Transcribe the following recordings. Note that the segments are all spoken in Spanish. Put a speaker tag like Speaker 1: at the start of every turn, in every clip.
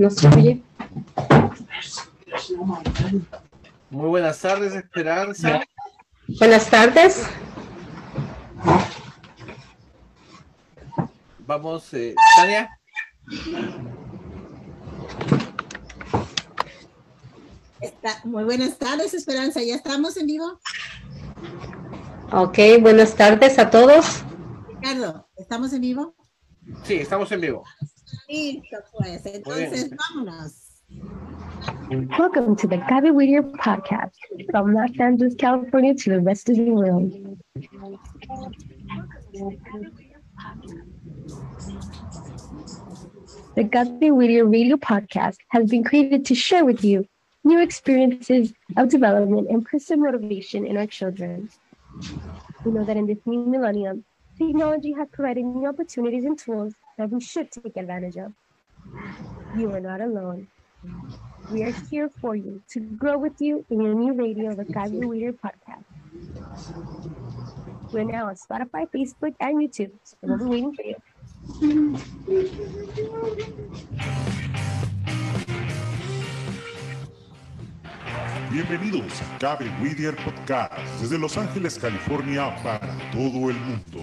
Speaker 1: No se oye.
Speaker 2: Muy buenas tardes, Esperanza.
Speaker 1: Buenas tardes.
Speaker 2: Vamos, eh, Tania.
Speaker 3: Está- muy buenas tardes, Esperanza. ¿Ya estamos en vivo?
Speaker 1: Ok, buenas tardes a todos.
Speaker 3: Ricardo, ¿estamos en vivo?
Speaker 2: Sí, estamos en vivo.
Speaker 3: Listo, pues. Entonces, vámonos.
Speaker 1: Welcome to the Gaby Whittier podcast from Los Angeles, California to the rest of the world. The Gaby Whittier radio podcast has been created to share with you new experiences of development and personal motivation in our children. We know that in this new millennium, technology has provided new opportunities and tools that we should take advantage of. You are not alone. We are here for you to grow with you in your new radio, the Gaby Weeder podcast. We're now on Spotify, Facebook, and YouTube, so we'll be waiting for you.
Speaker 4: Bienvenidos a Cabe Whittier Podcast desde Los Ángeles, California para todo el mundo.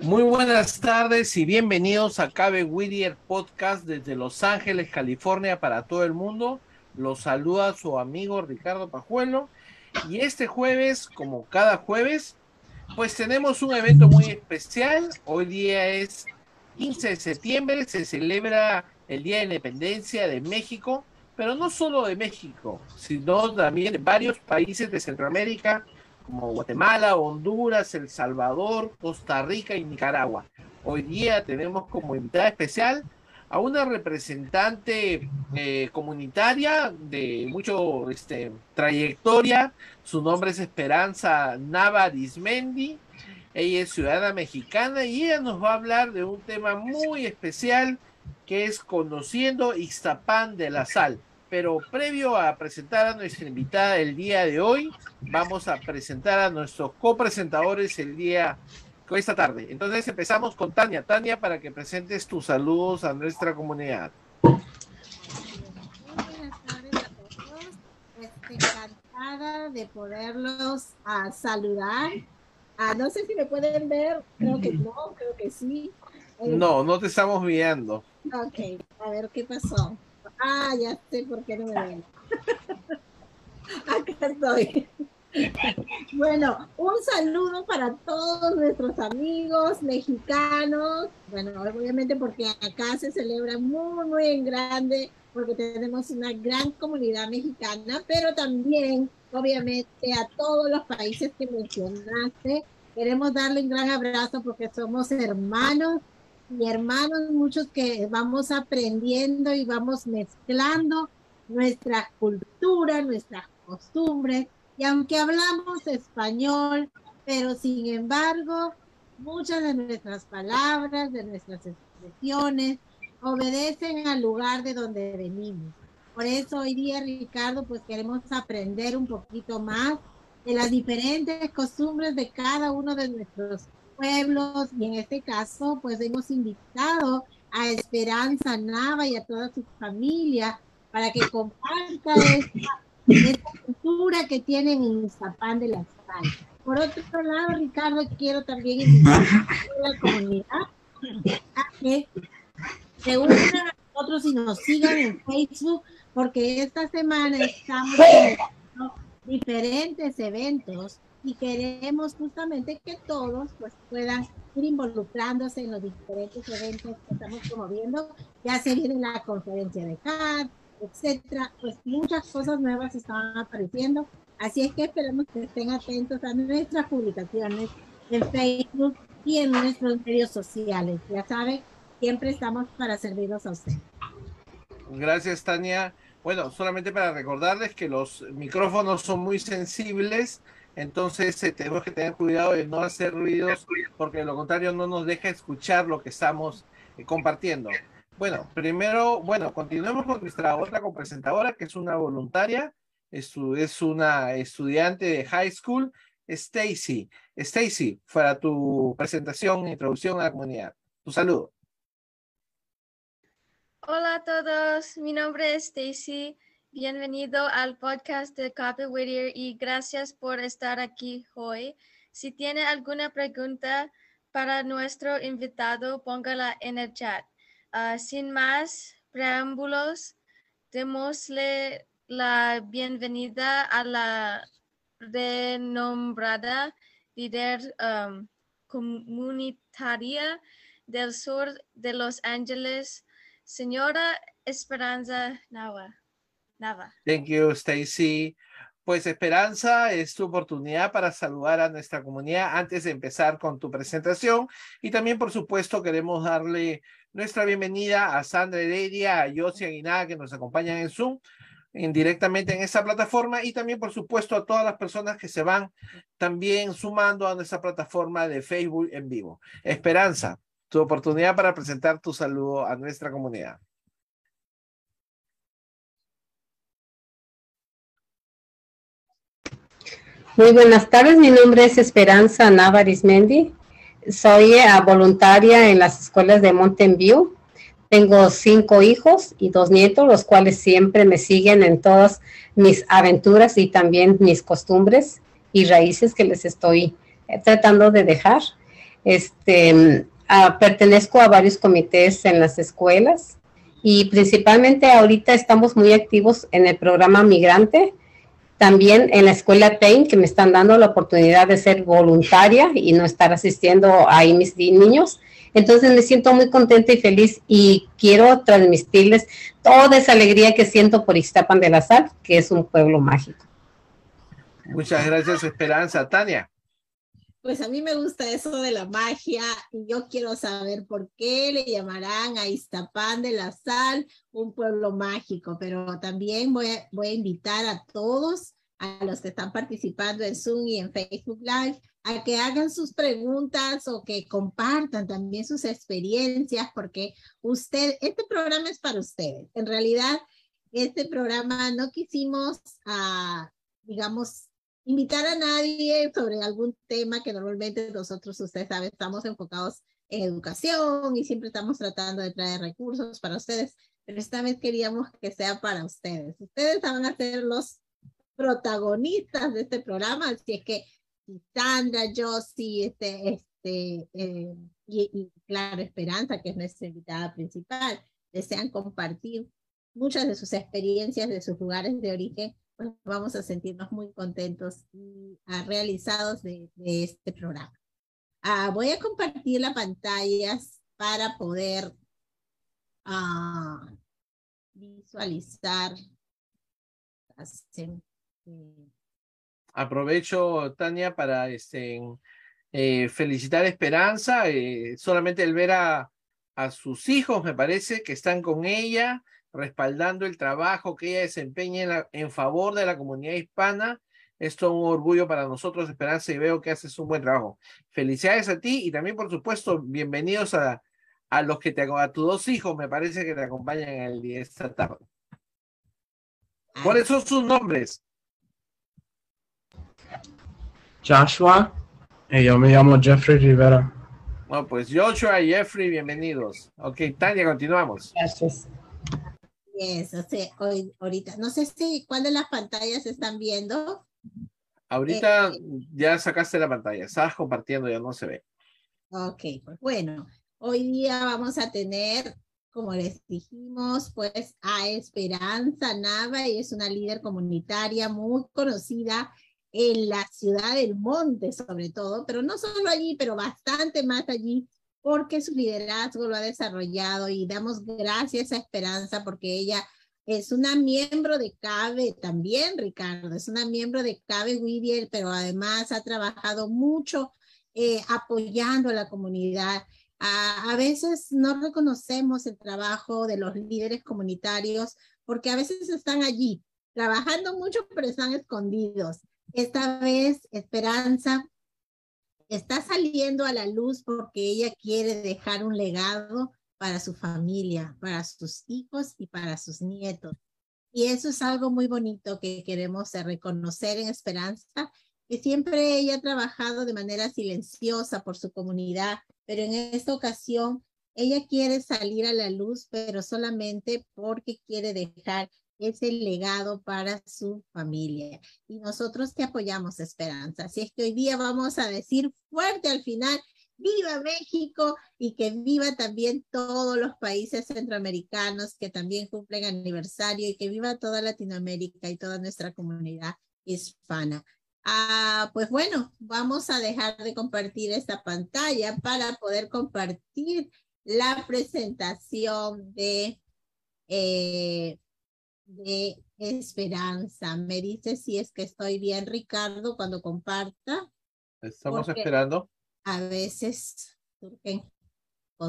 Speaker 2: Muy buenas tardes y bienvenidos a Cabe Whittier Podcast desde Los Ángeles, California para todo el mundo. Los saluda su amigo Ricardo Pajuelo y este jueves, como cada jueves, pues tenemos un evento muy especial. Hoy día es 15 de septiembre, se celebra el Día de Independencia de México, pero no solo de México, sino también de varios países de Centroamérica, como Guatemala, Honduras, El Salvador, Costa Rica y Nicaragua. Hoy día tenemos como invitada especial a una representante eh, comunitaria de mucho este, trayectoria. Su nombre es Esperanza Nava Dismendi. Ella es ciudadana mexicana y ella nos va a hablar de un tema muy especial que es conociendo Ixtapán de la Sal. Pero previo a presentar a nuestra invitada el día de hoy, vamos a presentar a nuestros copresentadores el día esta tarde. Entonces empezamos con Tania. Tania, para que presentes tus saludos a nuestra comunidad.
Speaker 3: Buenas tardes a todos. Estoy encantada de poderlos a saludar. Ah, no sé si me pueden ver, creo que no, creo que sí. Eh,
Speaker 2: No, no te estamos viendo.
Speaker 3: Ok, a ver qué pasó. Ah, ya sé por qué no me ven. Acá estoy. Bueno, un saludo para todos nuestros amigos mexicanos. Bueno, obviamente porque acá se celebra muy, muy en grande, porque tenemos una gran comunidad mexicana, pero también, obviamente, a todos los países que mencionaste. Queremos darle un gran abrazo porque somos hermanos y hermanos, muchos que vamos aprendiendo y vamos mezclando nuestra cultura, nuestras costumbres. Y aunque hablamos español, pero sin embargo, muchas de nuestras palabras, de nuestras expresiones, obedecen al lugar de donde venimos. Por eso hoy día, Ricardo, pues queremos aprender un poquito más de las diferentes costumbres de cada uno de nuestros pueblos y en este caso pues hemos invitado a Esperanza Nava y a toda su familia para que comparta esta, esta cultura que tienen en Iztapán de la Sal. Por otro lado, Ricardo, quiero también invitar a la comunidad a que se unan a nosotros y nos sigan en Facebook porque esta semana estamos diferentes eventos y queremos justamente que todos pues puedan ir involucrándose en los diferentes eventos que estamos promoviendo. Ya se viene la conferencia de CAD, etcétera, pues muchas cosas nuevas están apareciendo. Así es que esperamos que estén atentos a nuestras publicaciones en Facebook y en nuestros medios sociales. Ya saben, siempre estamos para servirlos a ustedes.
Speaker 2: Gracias, Tania. Bueno, solamente para recordarles que los micrófonos son muy sensibles, entonces eh, tenemos que tener cuidado de no hacer ruidos, porque de lo contrario no nos deja escuchar lo que estamos eh, compartiendo. Bueno, primero, bueno, continuemos con nuestra otra copresentadora, que es una voluntaria, es, es una estudiante de high school, Stacy. Stacy, para tu presentación e introducción a la comunidad. Tu saludo.
Speaker 5: Hola a todos, mi nombre es Stacy. Bienvenido al podcast de Copy y gracias por estar aquí hoy. Si tiene alguna pregunta para nuestro invitado, póngala en el chat. Ah, sin más preámbulos, démosle la bienvenida a la renombrada líder um, comunitaria del sur de Los Ángeles, señora Esperanza Nava. Nava.
Speaker 2: Thank you, Stacy. Pues Esperanza, es tu oportunidad para saludar a nuestra comunidad antes de empezar con tu presentación. Y también, por supuesto, queremos darle nuestra bienvenida a Sandra Heredia, a Yossi Aguinaga, que nos acompañan en Zoom, en, directamente en esta plataforma. Y también, por supuesto, a todas las personas que se van también sumando a nuestra plataforma de Facebook en vivo. Esperanza, tu oportunidad para presentar tu saludo a nuestra comunidad.
Speaker 6: Muy buenas tardes, mi nombre es Esperanza Návares Mendi. Soy eh, voluntaria en las escuelas de Mountain View. Tengo cinco hijos y dos nietos, los cuales siempre me siguen en todas mis aventuras y también mis costumbres y raíces que les estoy tratando de dejar. Este, pertenezco a varios comités en las escuelas y principalmente ahorita estamos muy activos en el programa Migrante, también en la escuela PAIN, que me están dando la oportunidad de ser voluntaria y no estar asistiendo ahí mis niños. Entonces me siento muy contenta y feliz y quiero transmitirles toda esa alegría que siento por Ixtapan de la Sal, que es un pueblo mágico.
Speaker 2: Muchas gracias, Esperanza. Tania.
Speaker 3: Pues a mí me gusta eso de la magia y yo quiero saber por qué le llamarán a Iztapán de la Sal un pueblo mágico, pero también voy a, invitar a todos, a los que están participando en Zoom y en Facebook Live, a que hagan sus preguntas o que compartan también sus experiencias, porque usted, este programa es para ustedes. En realidad, este programa no quisimos, ah, digamos, invitar a nadie sobre algún tema que normalmente nosotros, usted sabe, estamos enfocados en educación y siempre estamos tratando de traer recursos para ustedes, pero esta vez queríamos que sea para ustedes. Ustedes van a ser los protagonistas de este programa, así es que Sandra, Josie, este, este, eh, y, y claro, Esperanza, que es nuestra invitada principal, desean compartir muchas de sus experiencias de sus lugares de origen vamos a sentirnos muy contentos y ah, realizados de, este programa. Ah, voy a compartir las pantallas para poder ah, visualizar.
Speaker 2: Aprovecho, Tania, para este, eh, felicitar a Esperanza. Eh, solamente el ver a sus hijos, me parece, que están con ella, respaldando el trabajo que ella desempeña en, favor de la comunidad hispana. Esto es un orgullo para nosotros, Esperanza, y veo que haces un buen trabajo. Felicidades a ti y también, por supuesto, bienvenidos a, a los que te a tus dos hijos, me parece que te acompañan el día esta tarde. ¿Cuáles son sus nombres?
Speaker 7: Joshua, y yo me llamo Jeffrey Rivera.
Speaker 2: Bueno, pues Joshua y Jeffrey, bienvenidos. Ok, Tania, continuamos.
Speaker 6: Gracias.
Speaker 3: Eso, sí, hoy, ahorita. No sé si cuál de las pantallas están viendo.
Speaker 2: Ahorita eh, ya sacaste la pantalla, estás compartiendo, ya no se ve.
Speaker 3: Ok, pues bueno, hoy día vamos a tener, como les dijimos, pues a Esperanza Nava, y es una líder comunitaria muy conocida en la ciudad del monte sobre todo, pero no solo allí, pero bastante más allí porque su liderazgo lo ha desarrollado y damos gracias a Esperanza porque ella es una miembro de CABE también, Ricardo, es una miembro de CABE Whittier, pero además ha trabajado mucho eh, apoyando a la comunidad. A veces no reconocemos el trabajo de los líderes comunitarios porque a veces están allí trabajando mucho, pero están escondidos. Esta vez, Esperanza está saliendo a la luz porque ella quiere dejar un legado para su familia, para sus hijos y para sus nietos. Y eso es algo muy bonito que queremos reconocer en Esperanza, que siempre ella ha trabajado de manera silenciosa por su comunidad, pero en esta ocasión ella quiere salir a la luz, pero solamente porque quiere dejar ese legado para su familia. Y nosotros te apoyamos, Esperanza. Así es que hoy día vamos a decir fuerte al final, viva México y que viva también todos los países centroamericanos que también cumplen aniversario y que viva toda Latinoamérica y toda nuestra comunidad hispana. Ah, pues bueno, vamos a dejar de compartir esta pantalla para poder compartir la presentación de eh, de esperanza. Me dice si es que estoy bien, Ricardo, cuando comparta.
Speaker 2: Estamos esperando.
Speaker 3: A veces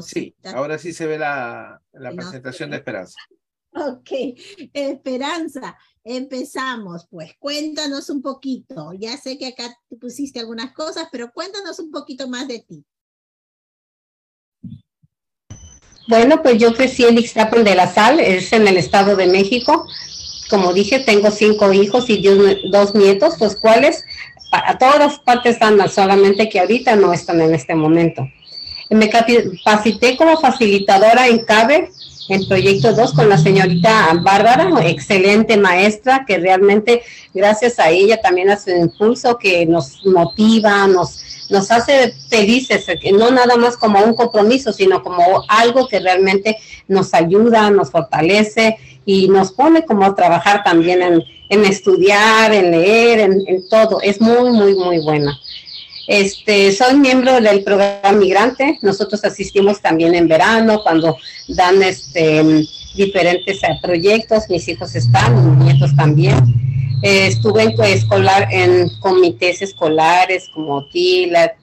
Speaker 2: Sí, ahora sí se ve la, la presentación de Esperanza.
Speaker 3: Ok, Esperanza, empezamos pues. Cuéntanos un poquito. Ya sé que acá pusiste algunas cosas, pero cuéntanos un poquito más de ti.
Speaker 6: Bueno, pues yo crecí en Ixtapan de la Sal, es en el Estado de México. Como dije, tengo cinco hijos y dos nietos, los cuales a todas partes andan, solamente que ahorita no están en este momento. Me capacité como facilitadora en CABE, en Proyecto 2, con la señorita Bárbara, excelente maestra, que realmente gracias a ella, también a su impulso, que nos motiva, nos nos hace felices, no nada más como un compromiso, sino como algo que realmente nos ayuda, nos fortalece y nos pone como a trabajar también en, estudiar, en leer, en, en, todo. Es muy, muy, muy buena. Este, soy miembro del programa Migrante. Nosotros asistimos también en verano cuando dan este, diferentes eh, proyectos. Mis hijos están, mis nietos también. Eh, estuve en, escolar, en comités escolares como TILA,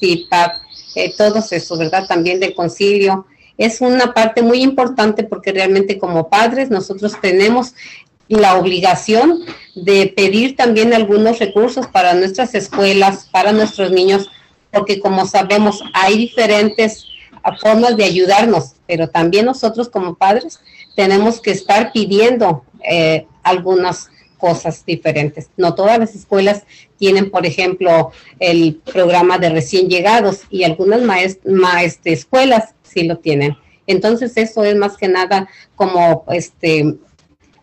Speaker 6: TIPAP, eh, todos esos, ¿verdad? También del concilio. Es una parte muy importante porque realmente como padres nosotros tenemos la obligación de pedir también algunos recursos para nuestras escuelas, para nuestros niños, porque como sabemos hay diferentes formas de ayudarnos, pero también nosotros como padres tenemos que estar pidiendo eh, algunas cosas diferentes. No todas las escuelas tienen, por ejemplo, el programa de recién llegados y algunas escuelas sí lo tienen. Entonces eso es más que nada como este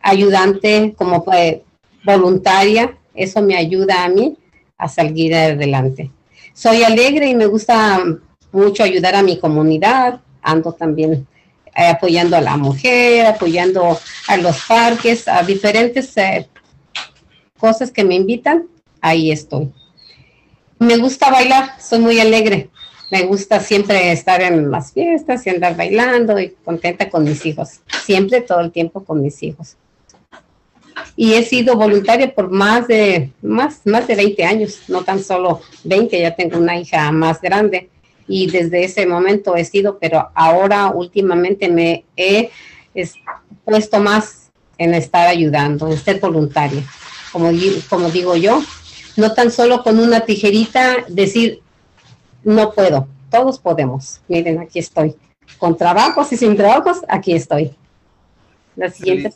Speaker 6: ayudante, como eh, voluntaria, eso me ayuda a mí a salir adelante. Soy alegre y me gusta mucho ayudar a mi comunidad, ando también eh, apoyando a la mujer, apoyando a los parques, a diferentes eh, cosas que me invitan, ahí estoy. Me gusta bailar, soy muy alegre. Me gusta siempre estar en las fiestas y andar bailando y contenta con mis hijos. Siempre, todo el tiempo con mis hijos y he sido voluntaria por más de, más, más de 20 años, no tan solo 20, ya tengo una hija más grande y desde ese momento he sido, pero ahora últimamente me he puesto más en estar ayudando, en ser voluntaria. Como, como digo yo, no tan solo con una tijerita decir, no puedo, todos podemos. Miren, aquí estoy. Con trabajos y sin trabajos, aquí estoy. La siguiente,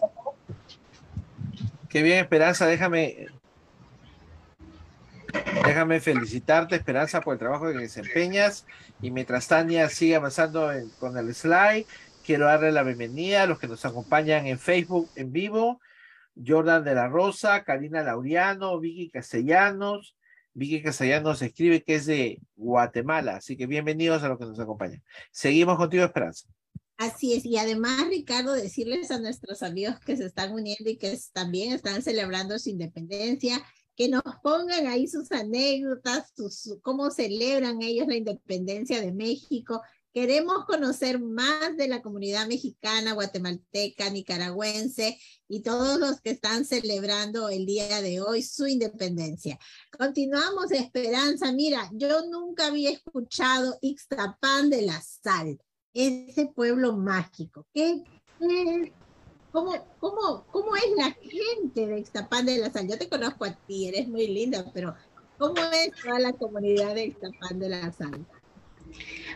Speaker 2: Qué bien, Esperanza, déjame. Déjame felicitarte, Esperanza, por el trabajo que desempeñas. Y mientras Tania sigue avanzando con el slide, quiero darle la bienvenida a los que nos acompañan en Facebook en vivo. Jordan de la Rosa, Karina Laureano, Vicky Castellanos. Vicky Castellanos escribe que es de Guatemala, así que bienvenidos a los que nos acompañan. Seguimos contigo, Esperanza.
Speaker 3: Así es, y además, Ricardo, decirles a nuestros amigos que se están uniendo y que también están celebrando su independencia, que nos pongan ahí sus anécdotas, sus, cómo celebran ellos la independencia de México. Queremos conocer más de la comunidad mexicana, guatemalteca, nicaragüense y todos los que están celebrando el día de hoy su independencia. Continuamos, Esperanza. Mira, yo nunca había escuchado Ixtapan de la Sal ese pueblo mágico? ¿Qué, cómo, cómo, cómo, es la gente de Ixtapán de la Sal? Yo te conozco a ti, eres muy linda, pero ¿cómo es toda la comunidad de Ixtapán de la Sal?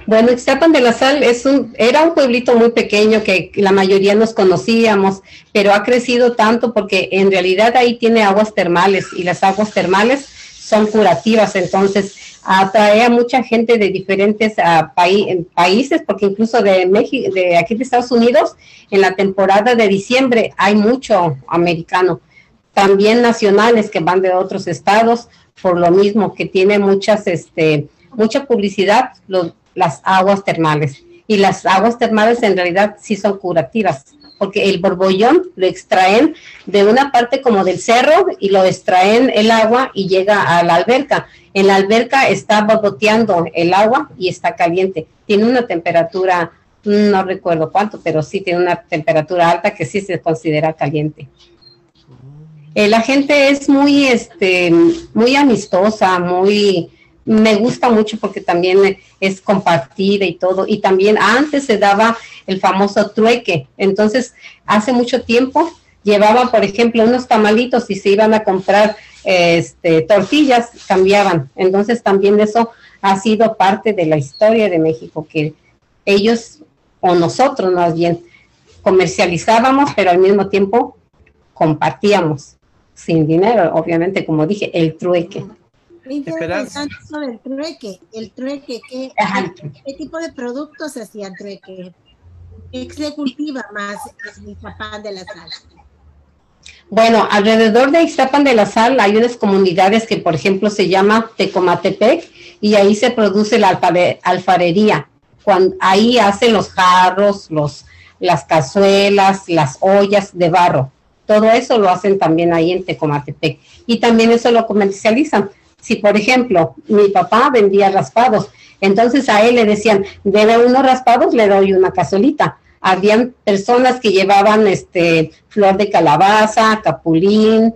Speaker 6: Bueno, Ixtapan de la Sal es un, era un pueblito muy pequeño que la mayoría nos conocíamos, pero ha crecido tanto porque en realidad ahí tiene aguas termales y las aguas termales son curativas, entonces atrae a mucha gente de diferentes uh, países, porque incluso de México, de aquí de Estados Unidos, en la temporada de diciembre hay mucho americano, también nacionales que van de otros estados, por lo mismo que tiene muchas, este, mucha publicidad las aguas termales. Y las aguas termales en realidad sí son curativas, porque el borbollón lo extraen de una parte como del cerro y lo extraen el agua y llega a la alberca en la alberca está borboteando el agua y está caliente. Tiene una temperatura, no recuerdo cuánto, pero sí tiene una temperatura alta que sí se considera caliente. Eh, la gente es muy, este, muy amistosa, muy, me gusta mucho porque también es compartida y todo. Y también antes se daba el famoso trueque. Entonces, hace mucho tiempo llevaban, por ejemplo, unos tamalitos y se iban a comprar este, tortillas cambiaban. Entonces también eso ha sido parte de la historia de México, que ellos o nosotros más bien comercializábamos, pero al mismo tiempo compartíamos sin dinero, obviamente, como dije, el trueque.
Speaker 3: Interesante el trueque, el trueque, ¿qué, ¿qué, tipo de productos hacían trueque? ¿Qué se cultiva más en pan de la sal?
Speaker 6: Bueno, alrededor de Ixtapan de la Sal hay unas comunidades que, por ejemplo, se llama Tecomatepec y ahí se produce la alfarería. Cuando, ahí hacen los jarros, los, las cazuelas, las ollas de barro. Todo eso lo hacen también ahí en Tecomatepec. Y también eso lo comercializan. Si, por ejemplo, mi papá vendía raspados, entonces a él le decían, debe unos raspados, le doy una cazuelita habían personas que llevaban este flor de calabaza, capulín,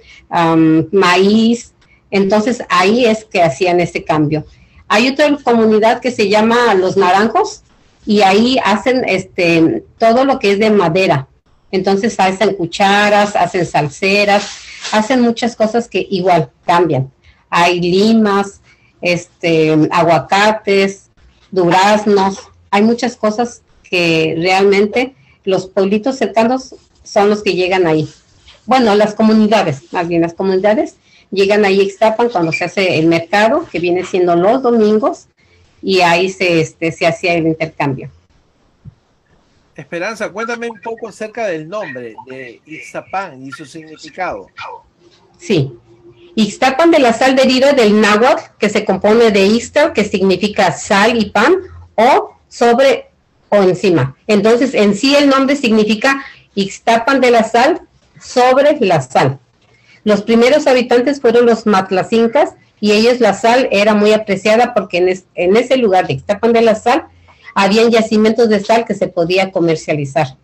Speaker 6: maíz, entonces ahí es que hacían ese cambio. Hay otra comunidad que se llama Los Naranjos y ahí hacen este todo lo que es de madera. Entonces hacen cucharas, hacen salseras, hacen muchas cosas que igual cambian. Hay limas, este aguacates, duraznos, hay muchas cosas que realmente los pueblitos cercanos son los que llegan ahí. Bueno, las comunidades, más bien las comunidades llegan ahí Ixtapan cuando se hace el mercado, que viene siendo los domingos, y ahí se, este, se hacía el intercambio.
Speaker 2: Esperanza, cuéntame un poco acerca del nombre de Ixtapan y su significado.
Speaker 6: Sí. Ixtapan de la sal deriva del náhuatl, que se compone de Ixta, que significa sal y pan, o sobre o encima. Entonces, en sí el nombre significa Ixtapan de la sal sobre la sal. Los primeros habitantes fueron los matlacincas y ellos la sal era muy apreciada porque en, ese lugar de Ixtapan de la sal habían yacimientos de sal que se podía comercializar.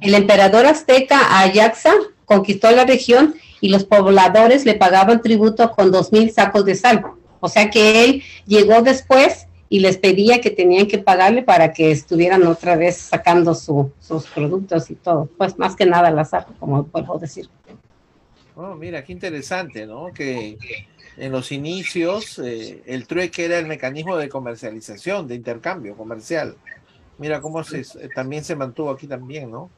Speaker 6: El emperador azteca Ayaxa conquistó la región y los pobladores le pagaban tributo con dos mil sacos de sal. O sea que él llegó después y les pedía que tenían que pagarle para que estuvieran otra vez sacando sus productos y todo. Pues más que nada la azar, como puedo decir.
Speaker 2: Oh, mira, qué interesante, ¿no? Que en los inicios eh, el trueque era el mecanismo de comercialización, de intercambio comercial. Mira cómo se, también se mantuvo aquí también, ¿no?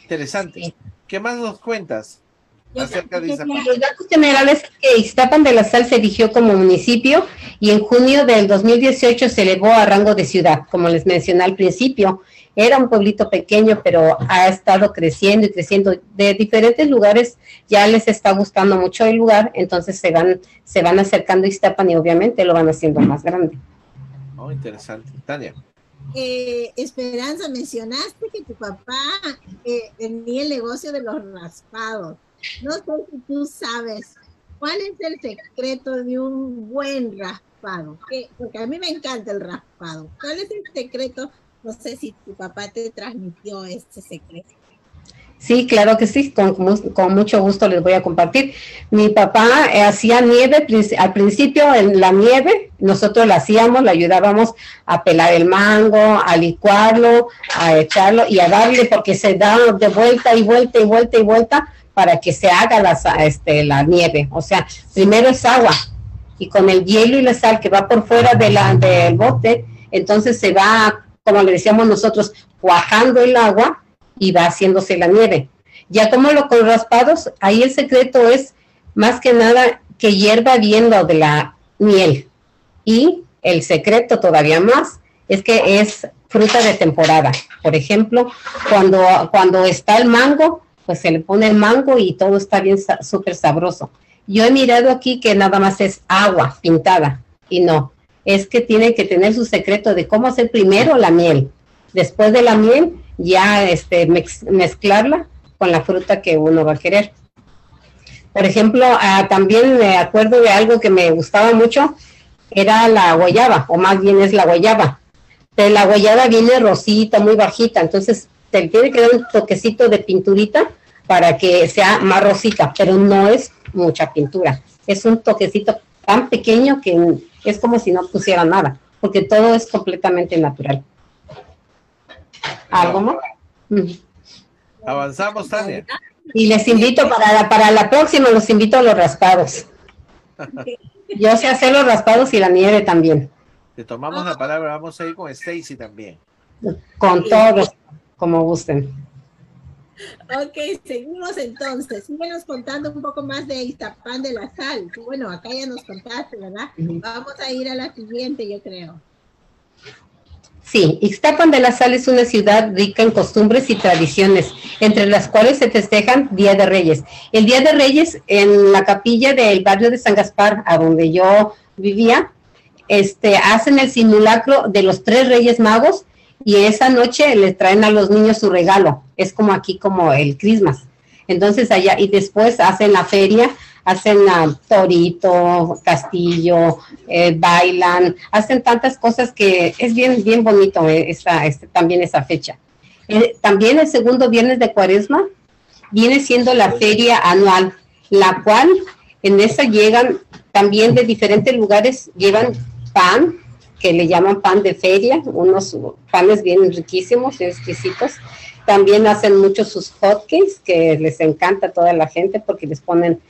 Speaker 2: Interesante. ¿Qué más nos cuentas?
Speaker 6: Acerca de Los datos generales que Iztapan de la Sal se erigió como municipio y en junio del 2018 se elevó a rango de ciudad, como les mencioné al principio. Era un pueblito pequeño, pero ha estado creciendo y creciendo. De diferentes lugares ya les está gustando mucho el lugar, entonces se van, se van acercando a Iztapan y obviamente lo van haciendo más grande.
Speaker 2: Oh, interesante. Tania.
Speaker 3: Eh, Esperanza, mencionaste que tu papá eh, tenía el negocio de los raspados. No sé si tú sabes cuál es el secreto de un buen raspado. Porque a mí me encanta el raspado. ¿Cuál es el secreto? No sé si tu papá te transmitió este secreto.
Speaker 6: Sí, claro que sí, con, con, mucho gusto les voy a compartir. Mi papá eh, hacía nieve, al principio en la nieve, nosotros la hacíamos, la ayudábamos a pelar el mango, a licuarlo, a echarlo y a darle porque se da de vuelta y vuelta y vuelta y vuelta para que se haga la, este, la nieve. O sea, primero es agua y con el hielo y la sal que va por fuera de la, del bote, entonces se va, como le decíamos nosotros, cuajando el agua y va haciéndose la nieve. Ya como lo con raspados, ahí el secreto es más que nada que hierva bien lo de la miel. Y el secreto todavía más es que es fruta de temporada. Por ejemplo, cuando, cuando está el mango, pues se le pone el mango y todo está bien súper sabroso. Yo he mirado aquí que nada más es agua pintada y no, es que tiene que tener su secreto de cómo hacer primero la miel. Después de la miel, ya este, mezclarla con la fruta que uno va a querer. Por ejemplo, ah, también me acuerdo de algo que me gustaba mucho, era la guayaba, o más bien es la guayaba. Pero la guayaba viene rosita, muy bajita, entonces te tiene que dar un toquecito de pinturita para que sea más rosita, pero no es mucha pintura. Es un toquecito tan pequeño que es como si no pusiera nada, porque todo es completamente natural. ¿Algo más?
Speaker 2: Avanzamos, Tania.
Speaker 6: Y les invito para la, para la próxima, los invito a los raspados. Yo sé hacer los raspados y la nieve también.
Speaker 2: Te tomamos la palabra, vamos a ir con Stacy también.
Speaker 6: Con todos como gusten.
Speaker 3: Ok, seguimos entonces. Síguenos contando un poco más de Iztapán de la Sal. Bueno, acá ya nos contaste, ¿verdad? Vamos a ir a la siguiente, yo creo.
Speaker 6: Sí, Ixtapan de la Sal es una ciudad rica en costumbres y tradiciones, entre las cuales se festejan Día de Reyes. El Día de Reyes en la capilla del barrio de San Gaspar, a donde yo vivía, este, hacen el simulacro de los tres Reyes Magos y esa noche les traen a los niños su regalo. Es como aquí como el Christmas. Entonces allá y después hacen la feria hacen torito, castillo, eh, bailan, hacen tantas cosas que es bien, bien bonito eh, este, también esa fecha. Eh, también el segundo viernes de cuaresma viene siendo la feria anual, la cual en esa llegan también de diferentes lugares, llevan pan, que le llaman pan de feria, unos panes bien riquísimos y exquisitos. También hacen muchos sus hotcakes, que les encanta a toda la gente porque les ponen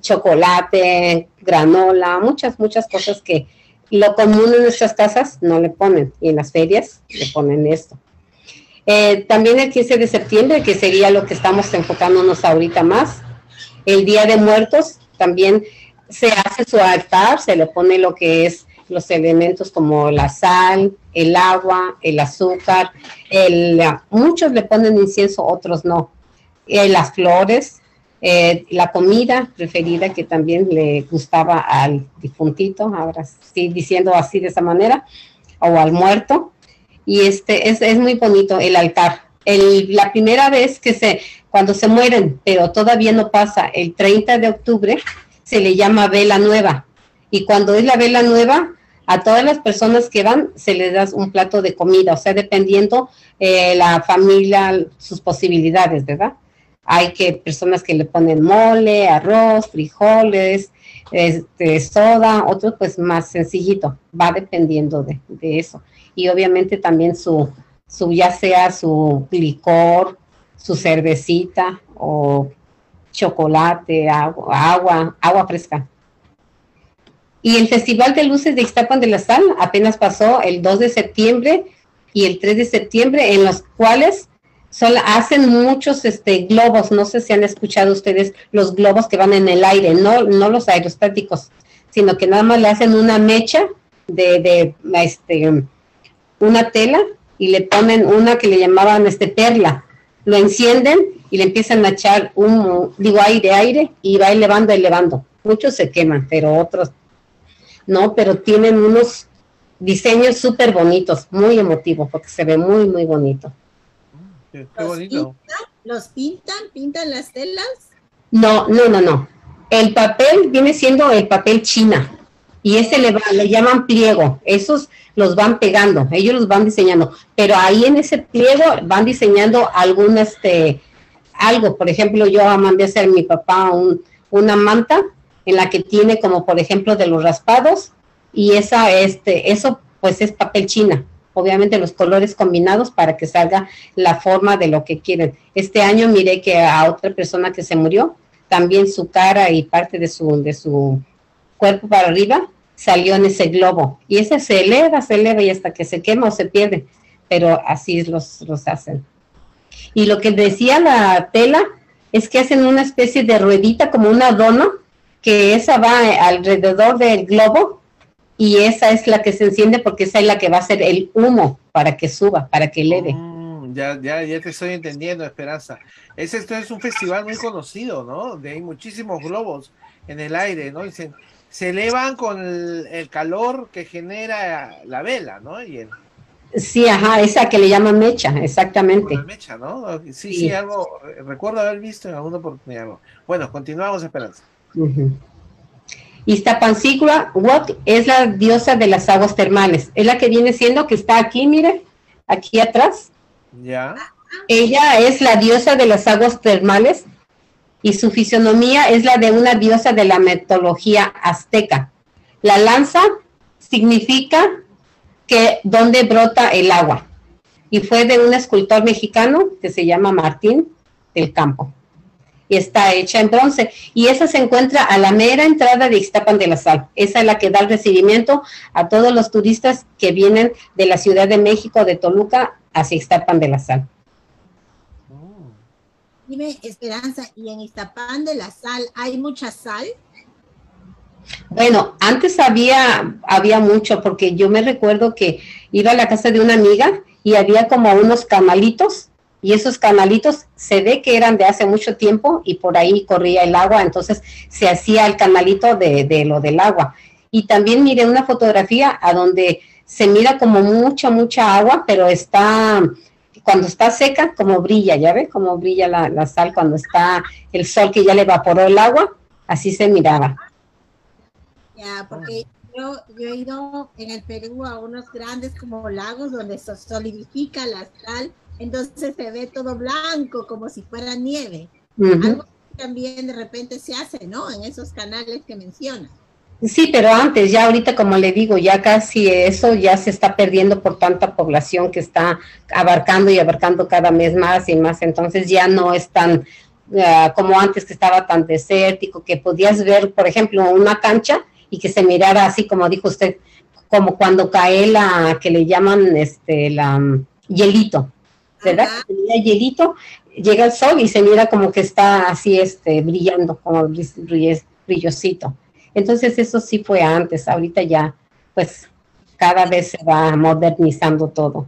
Speaker 6: chocolate, granola, muchas, muchas cosas que lo común en nuestras casas no le ponen y en las ferias le ponen esto. Eh, también el 15 de septiembre, que sería lo que estamos enfocándonos ahorita más, el Día de Muertos, también se hace su altar, se le pone lo que es los elementos como la sal, el agua, el azúcar, el, muchos le ponen incienso, otros no, eh, las flores, eh, la comida preferida que también le gustaba al difuntito, ahora sí diciendo así de esa manera, o al muerto. Y este es, es muy bonito el altar. El, la primera vez que se, cuando se mueren, pero todavía no pasa, el 30 de octubre, se le llama vela nueva. Y cuando es la vela nueva, a todas las personas que van se les da un plato de comida, o sea, dependiendo eh, la familia, sus posibilidades, ¿verdad? Hay que personas que le ponen mole, arroz, frijoles, este, soda, otros pues más sencillito, va dependiendo de, eso. Y obviamente también su, su, ya sea su licor, su cervecita o chocolate, agua, agua, agua fresca. Y el Festival de Luces de Ixtapan de la Sal apenas pasó el 2 de septiembre y el 3 de septiembre, en los cuales hacen muchos este, globos, no sé si han escuchado ustedes los globos que van en el aire, no, no los aerostáticos, sino que nada más le hacen una mecha de, de este, una tela y le ponen una que le llamaban este perla, lo encienden y le empiezan a echar humo, digo aire, aire, y va elevando, elevando. Muchos se queman, pero otros no, pero tienen unos diseños súper bonitos, muy emotivos, porque se ve muy, muy bonito.
Speaker 2: Qué, bonito.
Speaker 3: ¿Los pintan? ¿Pintan las telas?
Speaker 6: No, no, no, no. El papel viene siendo el papel china y ese le, le llaman pliego. Esos los van pegando, ellos los van diseñando, pero ahí en ese pliego van diseñando algún este algo. Por ejemplo, yo mandé a hacer mi papá un, una manta en la que tiene como por ejemplo de los raspados y esa este eso pues es papel china obviamente los colores combinados para que salga la forma de lo que quieren. Este año miré que a otra persona que se murió, también su cara y parte de su, de su cuerpo para arriba salió en ese globo. Y ese se eleva, se eleva y hasta que se quema o se pierde. Pero así los, los hacen. Y lo que decía la tela es que hacen una especie de ruedita como una dona, que esa va alrededor del globo y esa es la que se enciende porque esa es la que va a ser el humo para que suba, para que eleve.
Speaker 2: Mm, ya, ya, ya te estoy entendiendo, Esperanza. Ese esto es un festival muy conocido, ¿no? De hay muchísimos globos en el aire, ¿no? Y se, elevan con el, calor que genera la vela, ¿no? Y el,
Speaker 6: Sí, ajá, esa que le llaman mecha, exactamente.
Speaker 2: mecha, ¿no? Sí, sí, algo, recuerdo haber visto en alguna oportunidad. Bueno, continuamos, Esperanza.
Speaker 6: Iztapancicua es la diosa de las aguas termales. Es la que viene siendo que está aquí, mire, aquí atrás.
Speaker 2: Ya.
Speaker 6: Ella es la diosa de las aguas termales y su fisonomía es la de una diosa de la mitología azteca. La lanza significa que donde brota el agua y fue de un escultor mexicano que se llama Martín del Campo y está hecha en bronce. Y esa se encuentra a la mera entrada de Ixtapan de la Sal. Esa es la que da el recibimiento a todos los turistas que vienen de la Ciudad de México, de Toluca, hacia Ixtapan de la Sal.
Speaker 3: Dime, Esperanza, ¿y en Ixtapan de la Sal hay mucha sal?
Speaker 6: Bueno, antes había, había mucho, porque yo me recuerdo que iba a la casa de una amiga y había como unos canalitos, y esos canalitos se ve que eran de hace mucho tiempo y por ahí corría el agua, entonces se hacía el canalito de, de lo del agua. Y también miré una fotografía a donde se mira como mucha, mucha agua, pero está, cuando está seca, como brilla, ¿ya ve? Como brilla la, la sal cuando está el sol que ya le evaporó el agua, así se miraba.
Speaker 3: Ya, porque yo, yo he ido en el Perú a unos grandes como lagos donde se solidifica la sal, entonces se ve todo blanco como si fuera nieve. Algo que también de repente se hace, ¿no? En esos canales que mencionas.
Speaker 6: Sí, pero antes, ya ahorita como le digo, ya casi eso ya se está perdiendo por tanta población que está abarcando y abarcando cada mes más y más, entonces ya no es tan ah, como antes que estaba tan desértico, que podías ver, por ejemplo, una cancha y que se mirara así como dijo usted, como cuando cae la que le llaman este la mm, hielito, ¿verdad?
Speaker 3: Ajá.
Speaker 6: Se mira hielito, llega el sol y se mira como que está así este brillando, como brill- brill- brillosito. Entonces eso sí fue antes, ahorita ya, pues cada vez se va modernizando todo.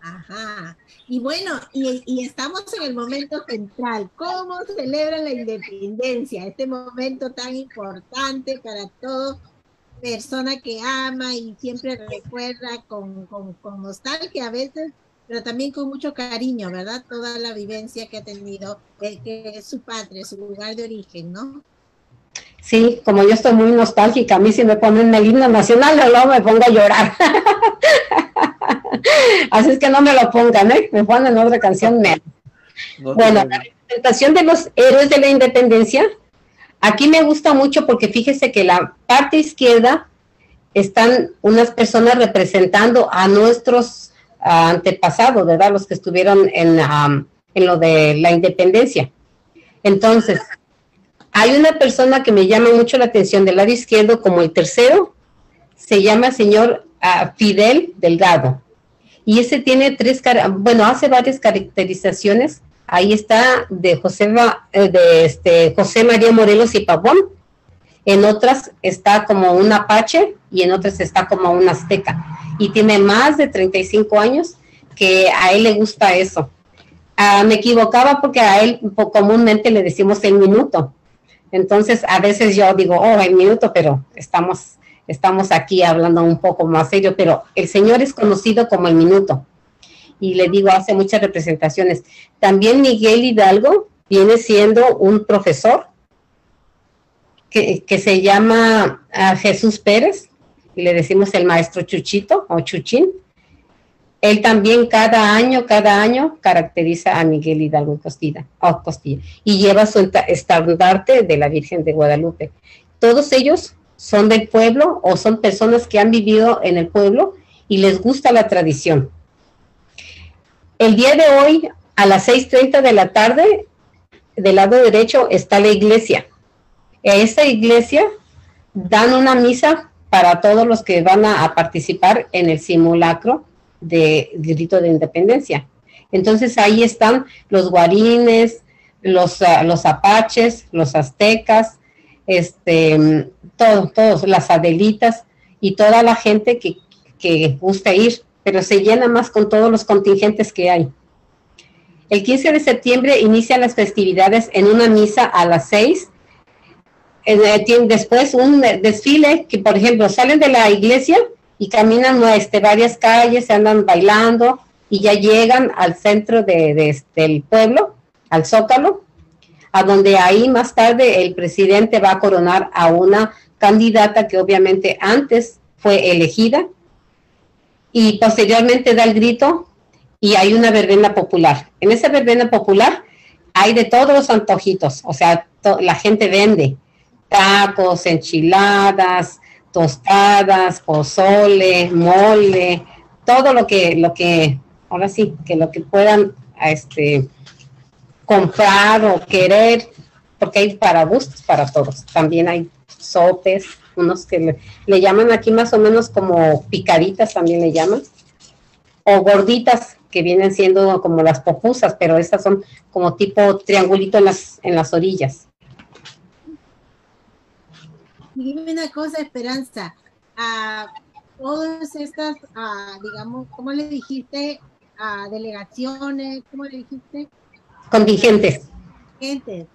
Speaker 3: Ajá. Y bueno, y, y estamos en el momento central. ¿Cómo celebran la independencia? Este momento tan importante para toda persona que ama y siempre recuerda con, con, con nostalgia a veces, pero también con mucho cariño, ¿verdad? Toda la vivencia que ha tenido, eh, que es su patria, su lugar de origen, ¿no?
Speaker 6: Sí, como yo estoy muy nostálgica, a mí si me ponen el himno nacional, luego me pongo a llorar. Así es que no me lo pongan, ¿eh? Me ponen otra canción.
Speaker 2: No
Speaker 6: Bueno, la representación de los héroes de la independencia, aquí me gusta mucho porque fíjese que la parte izquierda están unas personas representando a nuestros antepasados, ¿verdad? Los que estuvieron en, am, en lo de la independencia. Entonces, hay una persona que me llama mucho la atención del lado izquierdo como el tercero, se llama señor ah, Fidel Delgado. Y ese tiene tres, bueno, hace varias caracterizaciones. Ahí está de José, eh, de este, José María Morelos y Pavón. En otras está como un apache y en otras está como un azteca. Y tiene más de 35 años que a él le gusta eso. Ah, me equivocaba porque a él comúnmente le decimos el minuto. Entonces, a veces yo digo, oh, el minuto, pero estamos, estamos aquí hablando un poco más serio, pero el señor es conocido como el minuto. Y le digo, hace muchas representaciones. También Miguel Hidalgo viene siendo un profesor que, se llama ah, Jesús Pérez, le decimos el maestro Chuchito o Chuchín. Él también cada año, cada año caracteriza a Miguel Hidalgo Costilla, o Costilla y lleva su esta- estandarte de la Virgen de Guadalupe. Todos ellos son del pueblo o son personas que han vivido en el pueblo y les gusta la tradición. El día de hoy, a las 6.30 de la tarde, del lado derecho está la iglesia. En esta iglesia dan una misa para todos los que van a, participar en el simulacro de grito de independencia. Entonces ahí están los guarines, los, ah, los apaches, los aztecas, este, mm, todo, todos, las adelitas y toda la gente que, que gusta ir, pero se llena más con todos los contingentes que hay. El 15 de septiembre inician las festividades en una misa a las 6. Eh, después un desfile que, por ejemplo, salen de la iglesia y caminan este, varias calles, se andan bailando y ya llegan al centro de, de del pueblo, al Zócalo, a donde ahí más tarde el presidente va a coronar a una candidata que obviamente antes fue elegida y posteriormente da el grito y hay una verbena popular. En esa verbena popular hay de todos los antojitos, o sea, la gente vende tacos, enchiladas, tostadas, pozole, mole, todo lo que, lo que, ahora sí, que lo que puedan este, comprar o querer, porque hay para gustos para todos. También hay sopes, unos que le, llaman aquí más o menos como picaditas, también le llaman, o gorditas, que vienen siendo como las popusas, pero estas son como tipo triangulito en las, en las orillas.
Speaker 3: Y dime una cosa, Esperanza, a todas estas, digamos, ¿cómo le dijiste? A delegaciones, ¿cómo le dijiste?
Speaker 6: Contingentes.
Speaker 3: Contingentes.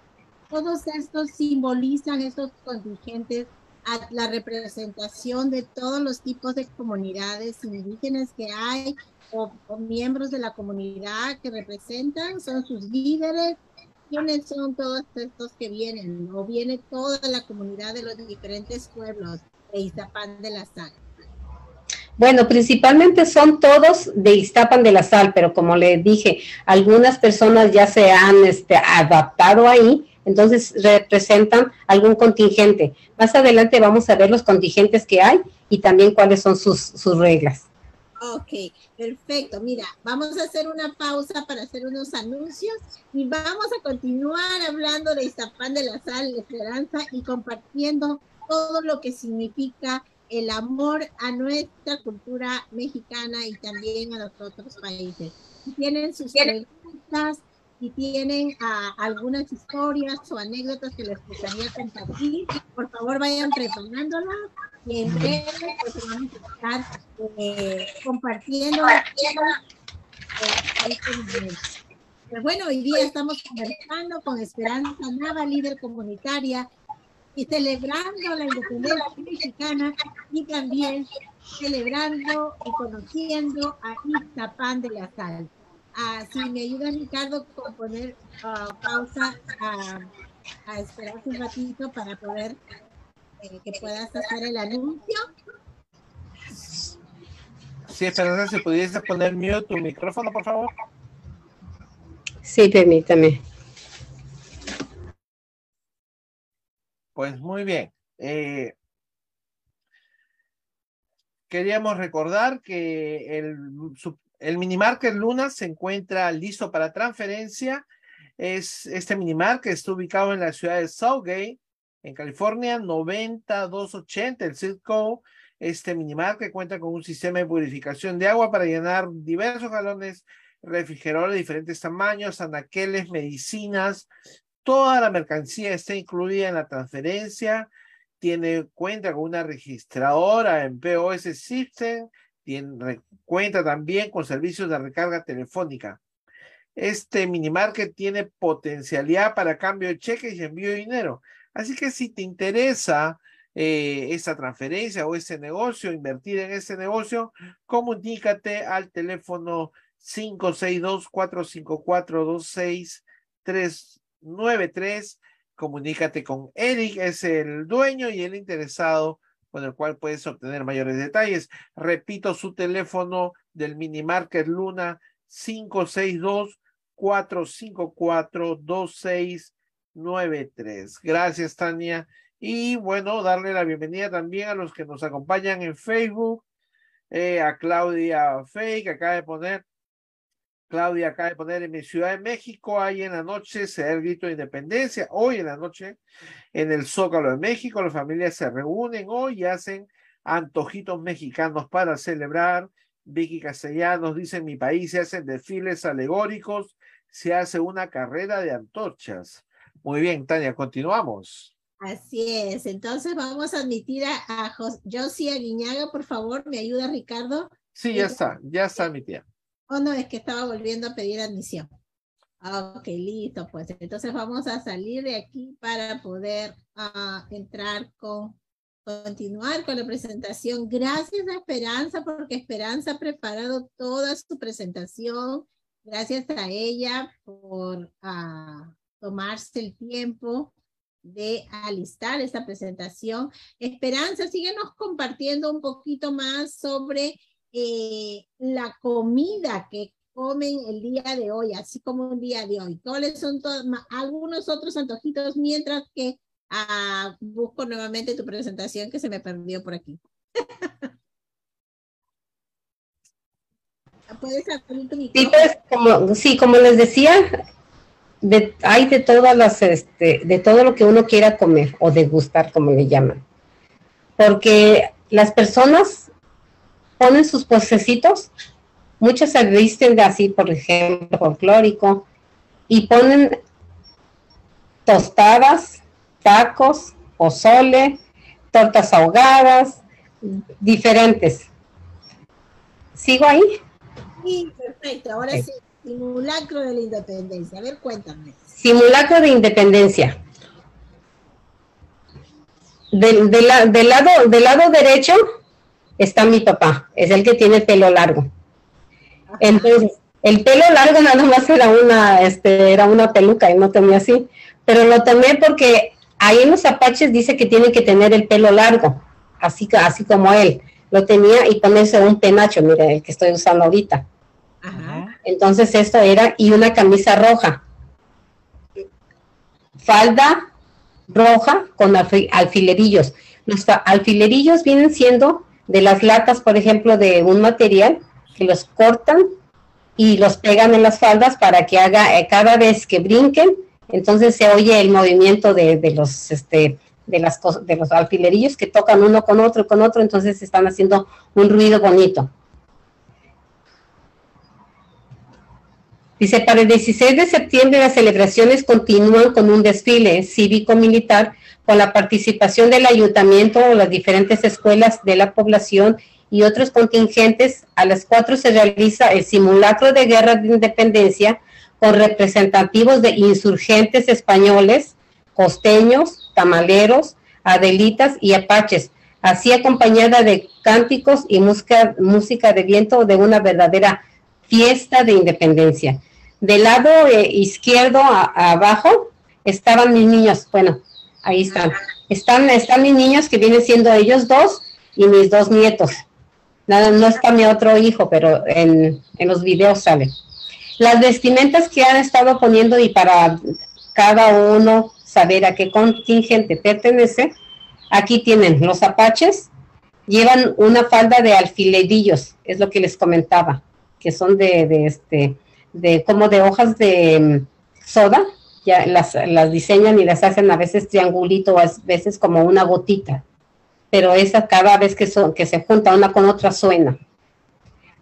Speaker 3: Todos estos simbolizan, estos contingentes, a la representación de todos los tipos de comunidades indígenas que hay o, miembros de la comunidad que representan, son sus líderes. ¿Quiénes son todos estos que vienen? ¿O viene toda la comunidad de los diferentes pueblos de Iztapán de la Sal?
Speaker 6: Bueno, principalmente son todos de Iztapan de la Sal, pero como le dije, algunas personas ya se han este, adaptado ahí, entonces representan algún contingente. Más adelante vamos a ver los contingentes que hay y también cuáles son sus, sus reglas.
Speaker 3: Ok, perfecto. Mira, vamos a hacer una pausa para hacer unos anuncios y vamos a continuar hablando de Iztapán de la Sal, de Esperanza y compartiendo todo lo que significa el amor a nuestra cultura mexicana y también a los otros países. Si tienen sus preguntas, si tienen ah, algunas historias o anécdotas que les gustaría compartir, por favor vayan preparándolas y en breve pues vamos a estar eh, compartiendo. Pues bueno, hoy día estamos conversando con Esperanza Nava, líder comunitaria, y celebrando la independencia mexicana y también celebrando y conociendo a Iztapán de la Sal. Ah, si me ayuda Ricardo con poner uh, pausa a, a, esperar un ratito para poder eh, que puedas hacer el anuncio.
Speaker 2: Sí, Esperanza, si pudiese poner mute tu micrófono, por favor.
Speaker 6: Sí, permítame.
Speaker 2: Pues muy bien. Eh, queríamos recordar que el, el minimarket Luna se encuentra listo para transferencia. Es, este minimarket está ubicado en la ciudad de Southgate, en California, 9280, el code. Este minimarket cuenta con un sistema de purificación de agua para llenar diversos galones, refrigeradores de diferentes tamaños, anaqueles, medicinas. Toda la mercancía está incluida en la transferencia. Tiene cuenta con una registradora en POS System tiene, cuenta también con servicios de recarga telefónica. Este mini market tiene potencialidad para cambio de cheques y envío de dinero. Así que si te interesa eh, esa transferencia o ese negocio, invertir en ese negocio, comunícate al teléfono 562-454-26393. Comunícate con Eric, es el dueño y el interesado con el cual puedes obtener mayores detalles. Repito su teléfono del mini market Luna 562 454 2693. Gracias, Tania. Y bueno, darle la bienvenida también a los que nos acompañan en Facebook, eh, a Claudia Fake, acaba de poner Claudia acaba de poner en mi Ciudad de México, ahí en la noche se da el grito de independencia, hoy en la noche en el Zócalo de México, las familias se reúnen hoy y hacen antojitos mexicanos para celebrar. Vicky Castellanos dice, en mi país se hacen desfiles alegóricos, se hace una carrera de antorchas. Muy bien, Tania, continuamos.
Speaker 3: Así es, entonces vamos a admitir a, a Josia Guiñaga, por favor, ¿me ayuda Ricardo?
Speaker 2: Sí, ya está, ya está admitida.
Speaker 3: Oh, no, es que estaba volviendo a pedir admisión. Ok, listo, pues entonces vamos a salir de aquí para poder uh, entrar con, continuar con la presentación. Gracias a Esperanza, porque Esperanza ha preparado toda su presentación. Gracias a ella por uh, tomarse el tiempo de alistar esta presentación. Esperanza, síguenos compartiendo un poquito más sobre eh, la comida que comen el día de hoy, así como un día de hoy. ¿Cuáles son todos, algunos otros antojitos mientras que ah, busco nuevamente tu presentación que se me perdió por aquí? ¿Puedes abrir tu
Speaker 6: sí, pues, como, sí, como les decía, de, hay de todas las, este, de todo lo que uno quiera comer o degustar, como le llaman. Porque las personas ponen sus posecitos, muchos se visten de así, por ejemplo, folclórico, y ponen tostadas, tacos, pozole, tortas ahogadas, diferentes. ¿Sigo ahí?
Speaker 3: Sí, perfecto. Ahora sí, simulacro de la independencia. A ver, cuéntame.
Speaker 6: Simulacro de independencia. Del, del la- del lado, del lado derecho está mi papá, es el que tiene el pelo largo. Entonces, el pelo largo nada más era una, este, era una peluca y no tenía así. Pero lo tomé porque ahí en los apaches dice que tiene que tener el pelo largo, así, así como él. Lo tenía y ponerse un penacho, mire, el que estoy usando ahorita.
Speaker 3: Ajá.
Speaker 6: Entonces esto era, y una camisa roja. Falda roja con alfi- alfilerillos. Los alfilerillos vienen siendo de las latas, por ejemplo, de un material que los cortan y los pegan en las faldas para que haga, eh, cada vez que brinquen, entonces se oye el movimiento de, de los, este, de las de los alfilerillos que tocan uno con otro, con otro, entonces están haciendo un ruido bonito. Dice, para el 16 de septiembre las celebraciones continúan con un desfile cívico-militar con la participación del ayuntamiento o las diferentes escuelas de la población y otros contingentes. A las 4 se realiza el simulacro de guerra de independencia con representativos de insurgentes españoles, costeños, tamaleros, adelitas y apaches, así acompañada de cánticos y música, música de viento de una verdadera fiesta de independencia. Del lado eh, izquierdo abajo estaban mis niños, bueno, ahí están. Están, están mis niños que vienen siendo ellos dos y mis dos nietos. Nada, no está mi otro hijo, pero en, en los videos sale. Las vestimentas que han estado poniendo y para cada uno saber a qué contingente pertenece, aquí tienen los apaches, llevan una falda de alfilerillos, es lo que les comentaba, que son de, de este, de como de hojas de mm, soda, las, las diseñan y las hacen a veces triangulito, a veces como una gotita, pero esa cada vez que, son, que se junta una con otra suena.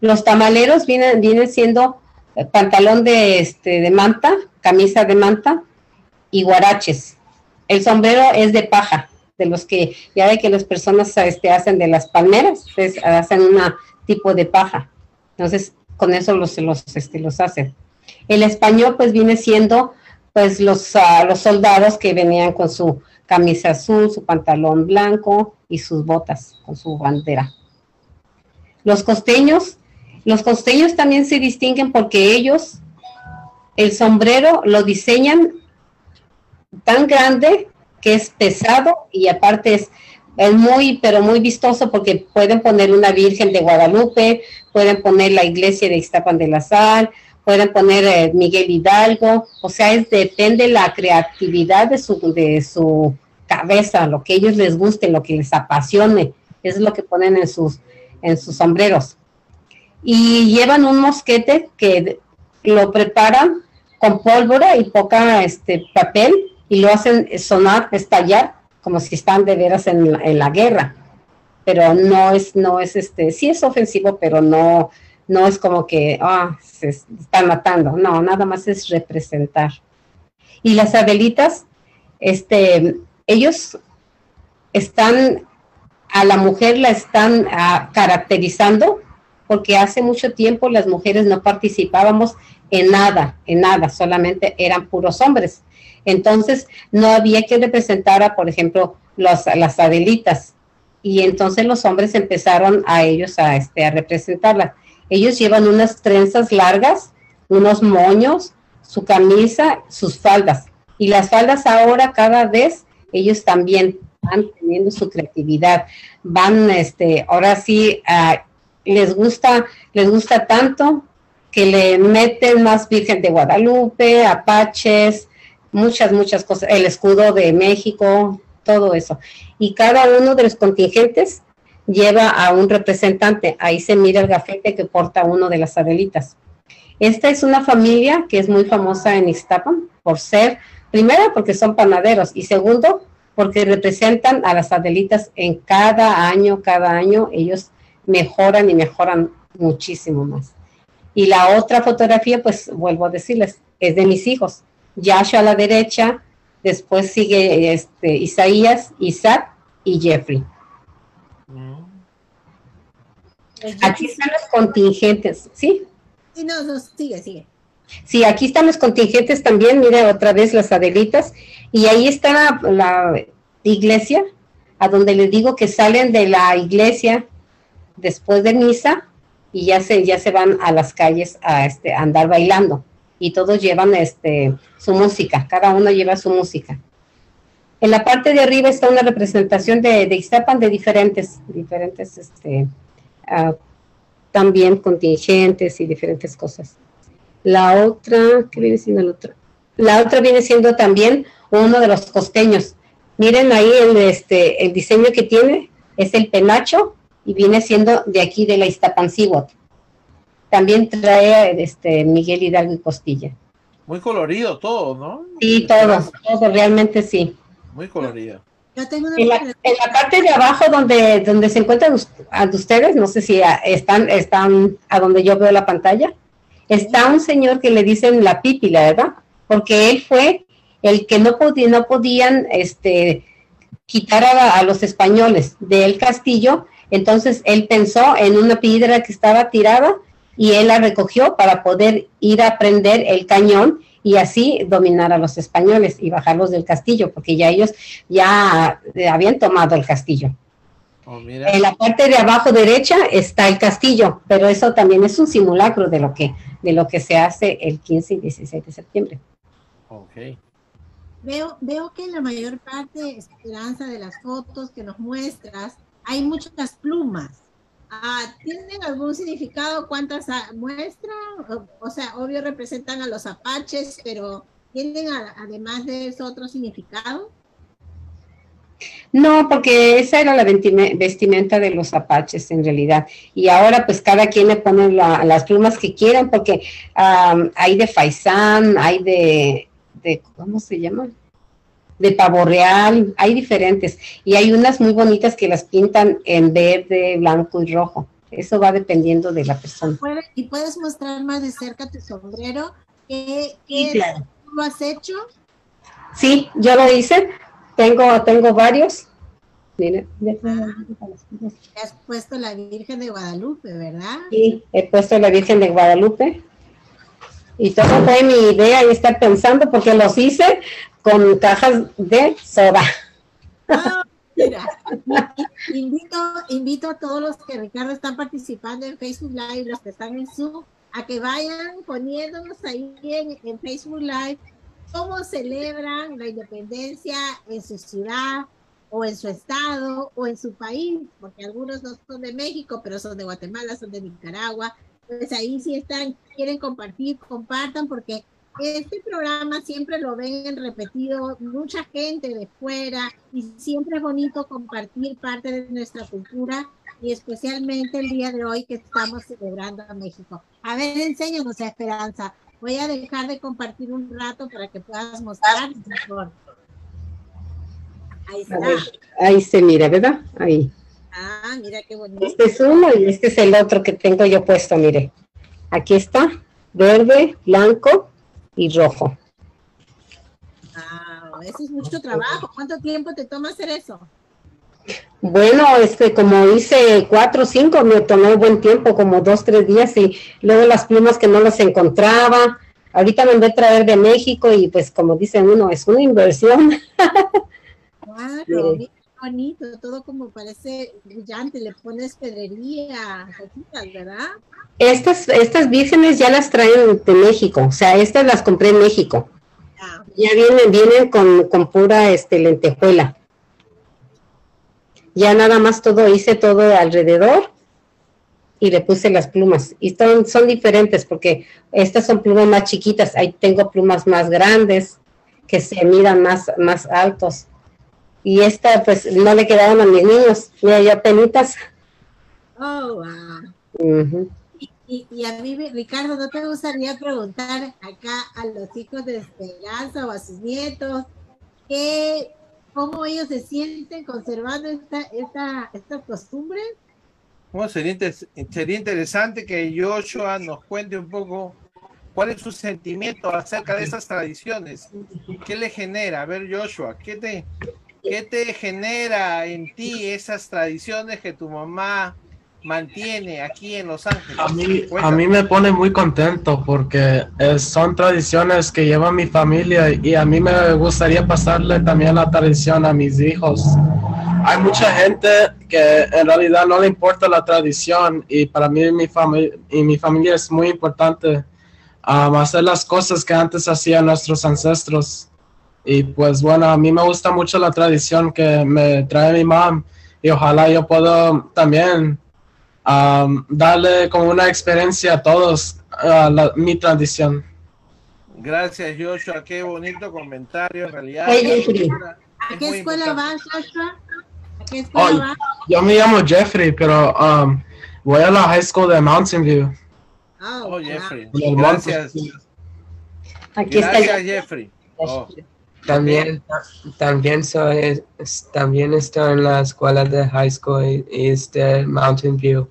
Speaker 6: Los tamaleros vienen, vienen siendo eh, pantalón de, este, de manta, camisa de manta y guaraches. El sombrero es de paja, de los que ya ve que las personas este, hacen de las palmeras, hacen un tipo de paja. Entonces, con eso los, los, este, los hacen. El español, pues, viene siendo, pues, los, ah, los soldados que venían con su camisa azul, su pantalón blanco y sus botas con su bandera. Los costeños, los costeños también se distinguen porque ellos, el sombrero lo diseñan tan grande que es pesado y aparte es, es muy, pero muy vistoso porque pueden poner una Virgen de Guadalupe, pueden poner la iglesia de Iztapan de la Sal, pueden poner eh, Miguel Hidalgo, o sea, es, depende la creatividad de su, de su cabeza, lo que ellos les guste, lo que les apasione, es lo que ponen en sus, en sus sombreros. Y llevan un mosquete que lo preparan con pólvora y poca este papel y lo hacen sonar, estallar, como si están de veras en la, en la guerra. Pero no es, no es este, sí es ofensivo, pero no, no es como que, ah, se están matando, no, nada más es representar. Y las adelitas, este, ellos están, a la mujer la están uh, caracterizando, porque hace mucho tiempo las mujeres no participábamos en nada, en nada, solamente eran puros hombres. Entonces, no había que representar a, por ejemplo, los, las adelitas. Y entonces los hombres empezaron a ellos a, este, a representarlas. Ellos llevan unas trenzas largas, unos moños, su camisa, sus faldas. Y las faldas ahora cada vez ellos también van teniendo su creatividad. Van, este, ahora sí, les gusta, les gusta tanto que le meten más Virgen de Guadalupe, apaches, muchas, muchas cosas, el escudo de México, todo eso. Y cada uno de los contingentes lleva a un representante. Ahí se mira el gafete que porta uno de las adelitas. Esta es una familia que es muy famosa en Ixtapan por ser, primero, porque son panaderos y segundo, porque representan a las adelitas en cada año, cada año ellos mejoran y mejoran muchísimo más. Y la otra fotografía, pues vuelvo a decirles, es de mis hijos. Yasha a la derecha, después sigue este, Isaías, Isaac y Jeffrey.
Speaker 2: Mm.
Speaker 6: Aquí están los contingentes, ¿sí?
Speaker 3: Sí, no, no, sigue, sigue.
Speaker 6: Sí, aquí están los contingentes también, mira otra vez las Adelitas, y ahí está la, la iglesia, a donde les digo que salen de la iglesia después de misa y ya se, ya se van a las calles a, este, a andar bailando, y todos llevan este, su música, cada uno lleva su música. En la parte de arriba está una representación de, de Ixtapan de diferentes, diferentes, este, ah, también contingentes y diferentes cosas. La otra, ¿qué viene siendo la otra? La otra viene siendo también uno de los costeños. Miren ahí el, este, el diseño que tiene, es el penacho y viene siendo de aquí de la Iztapancíhuatl. También trae este Miguel Hidalgo y Costilla.
Speaker 2: Muy colorido todo, ¿no?
Speaker 6: Sí, todo, todo, realmente sí.
Speaker 2: Muy colorido.
Speaker 3: Yo tengo una
Speaker 6: En la, en la parte de abajo donde, donde se encuentran ustedes, no sé si a- están, están a donde yo veo la pantalla, está un señor que le dicen la pípila, ¿verdad? Porque él fue el que no, podía, no podían este, quitar a, a los españoles del castillo, entonces él pensó en una piedra que estaba tirada y él la recogió para poder ir a prender el cañón y así dominar a los españoles y bajarlos del castillo, porque ya ellos ya eh, habían tomado el castillo.
Speaker 2: Oh, mira.
Speaker 6: En la parte de abajo derecha está el castillo, pero eso también es un simulacro de lo que, de lo que se hace el 15 y 16 de septiembre.
Speaker 2: Ok.
Speaker 3: Veo, veo que en la mayor parte, Esperanza, de las fotos que nos muestras, hay muchas plumas. Ah, ¿Tienen algún significado? ¿Cuántas muestran? O, sea, obvio representan a los apaches, pero ¿tienen además de eso otro significado?
Speaker 6: No, porque esa era la vestimenta de los apaches en realidad. Y ahora pues cada quien le pone la- las plumas que quieran, porque am, hay de faisán, hay de, de, ¿cómo se llama? De pavo real, hay diferentes. Y hay unas muy bonitas que las pintan en verde, blanco y rojo. Eso va dependiendo de la persona.
Speaker 3: ¿Puede- ¿Y puedes mostrar más de cerca tu sombrero? ¿Qué,
Speaker 6: Sí,
Speaker 3: qué
Speaker 6: claro.
Speaker 3: tú lo has hecho?
Speaker 6: Sí, yo lo hice. Tengo, tengo varios. Déjame-
Speaker 3: Te has puesto la Virgen de Guadalupe, ¿verdad?
Speaker 6: Sí, he puesto la Virgen de Guadalupe. Y todo fue mi idea y estar pensando porque los hice con cajas de soda.
Speaker 3: Ah, mira, invito, invito a todos los que Ricardo están participando en Facebook Live, los que están en Zoom, a que vayan poniéndonos ahí en, en Facebook Live cómo celebran la independencia en su ciudad o en su estado o en su país, porque algunos no son de México, pero son de Guatemala, son de Nicaragua. Pues ahí si están, quieren compartir, compartan, porque este programa siempre lo ven en repetido mucha gente de fuera y siempre es bonito compartir parte de nuestra cultura y especialmente el día de hoy que estamos celebrando a México. A ver, enséñanos Esperanza. Voy a dejar de compartir un rato para que puedas mostrar mejor. Ahí
Speaker 6: A
Speaker 3: está.
Speaker 6: ahí se mira, ¿verdad? Ahí.
Speaker 3: Ah, mira qué bonito.
Speaker 6: Este es uno y este es el otro que tengo yo puesto, mire. Aquí está, verde, blanco y rojo.
Speaker 3: Ah, eso es mucho trabajo. ¿Cuánto tiempo te toma hacer eso?
Speaker 6: Bueno, este, como hice cuatro o cinco, me tomó buen tiempo, como dos, tres días, y luego las plumas que no las encontraba. Ahorita mandé a traer de México y pues como dicen uno, es una inversión.
Speaker 3: Claro,
Speaker 6: Mire.
Speaker 3: Bonito, todo como parece brillante, le pones pedrería, cositas, ¿verdad?
Speaker 6: Estas, estas vírgenes ya las traen de México, o sea, estas las compré en México.
Speaker 3: Ah,
Speaker 6: Ya vienen, vienen con, con pura este, lentejuela. Ya nada más todo, hice todo alrededor y le puse las plumas. Y son, son diferentes porque estas son plumas más chiquitas. Ahí tengo plumas más grandes que se miran más, más altos. Y esta pues no le quedaron a mis niños. Mira, yo penitas.
Speaker 3: Oh, wow. Y, y a mí, Ricardo, ¿no te gustaría preguntar acá a los hijos de Esperanza o a sus nietos qué, cómo ellos se sienten conservando esta, esta, esta costumbre?
Speaker 2: Bueno, sería, inter- sería interesante que Joshua nos cuente un poco cuál es su sentimiento acerca de esas tradiciones. ¿Qué le genera? A ver, Joshua, ¿qué te, ¿qué te genera en ti esas tradiciones que tu mamá mantiene aquí en Los Ángeles?
Speaker 7: A mí, a
Speaker 2: Cuéntame.
Speaker 7: mí me pone muy contento porque eh, son tradiciones que lleva mi familia y a mí me gustaría pasarle también la tradición a mis hijos. Hay mucha gente que en realidad no le importa la tradición y para mí y mi, y mi familia es muy importante um, hacer las cosas que antes hacían nuestros ancestros. Y pues bueno, a mí me gusta mucho la tradición que me trae mi mamá y ojalá yo pueda también um, darle como una experiencia a todos a la- mi tradición.
Speaker 2: Gracias, Joshua. Qué bonito comentario, en realidad.
Speaker 6: Jeffrey.
Speaker 3: ¿A qué escuela
Speaker 2: importante.
Speaker 3: vas, Joshua? ¿A qué escuela
Speaker 7: Ay.
Speaker 3: vas?
Speaker 7: Yo me llamo Jeffrey, pero um, voy a la high school de Mountain View.
Speaker 3: Ah,
Speaker 2: Oh, Jeffrey.
Speaker 7: En el
Speaker 2: Gracias.
Speaker 6: Aquí está
Speaker 2: Gracias,
Speaker 6: el-
Speaker 2: Jeffrey. Oh,
Speaker 8: También, también soy, también estoy en la escuela de high school y, es de Mountain View.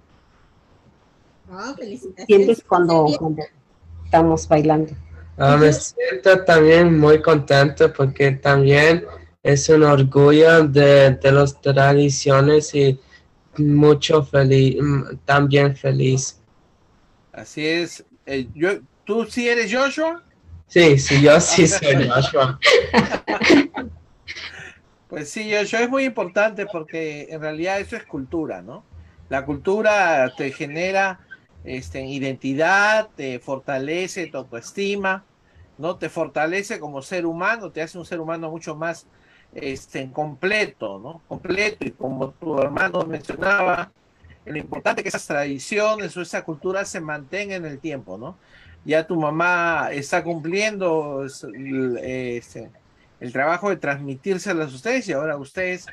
Speaker 3: Oh, felicitaciones.
Speaker 6: sientes cuando, cuando estamos bailando.
Speaker 8: Ah, me siento también muy contento porque también es un orgullo de, de las tradiciones y mucho feliz, también feliz.
Speaker 2: así es. Eh, yo, ¿Tú sí eres Joshua?
Speaker 8: Sí, sí, yo sí soy Joshua.
Speaker 2: Pues sí, Joshua es muy importante porque en realidad eso es cultura, ¿no? La cultura te genera este, identidad, te fortalece tu autoestima, ¿no? Te fortalece como ser humano, te hace un ser humano mucho más este, completo, ¿no? Completo y como tu hermano mencionaba, lo importante es que esas tradiciones o esa cultura se mantenga en el tiempo, ¿no? Ya tu mamá está cumpliendo este, el trabajo de transmitírselas a ustedes y ahora ustedes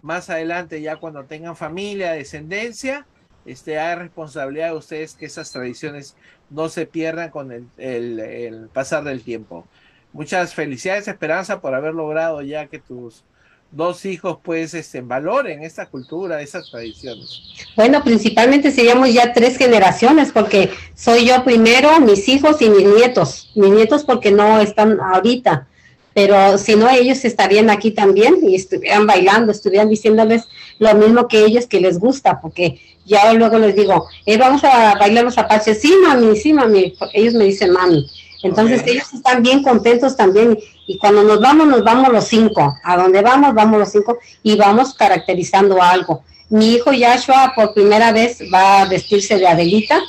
Speaker 2: más adelante ya cuando tengan familia, descendencia, este, hay responsabilidad de ustedes que esas tradiciones no se pierdan con el- el pasar del tiempo. Muchas felicidades, Esperanza, por haber logrado ya que tus dos hijos pues este, valoren esta cultura, esas tradiciones.
Speaker 6: Bueno, principalmente seríamos ya tres generaciones, porque soy yo primero, mis hijos y mis nietos. Mis nietos porque no están ahorita, pero si no, ellos estarían aquí también y estuvieran bailando, estuvieran diciéndoles lo mismo que ellos que les gusta, porque ya luego les digo, eh, vamos a bailar los apaches. Sí, mami, sí, mami. Ellos me dicen mami. Entonces ellos están bien contentos también y cuando nos vamos, nos vamos los cinco. A donde vamos, vamos los cinco y vamos caracterizando algo. Mi hijo Yashua por primera vez va a vestirse de Adelita,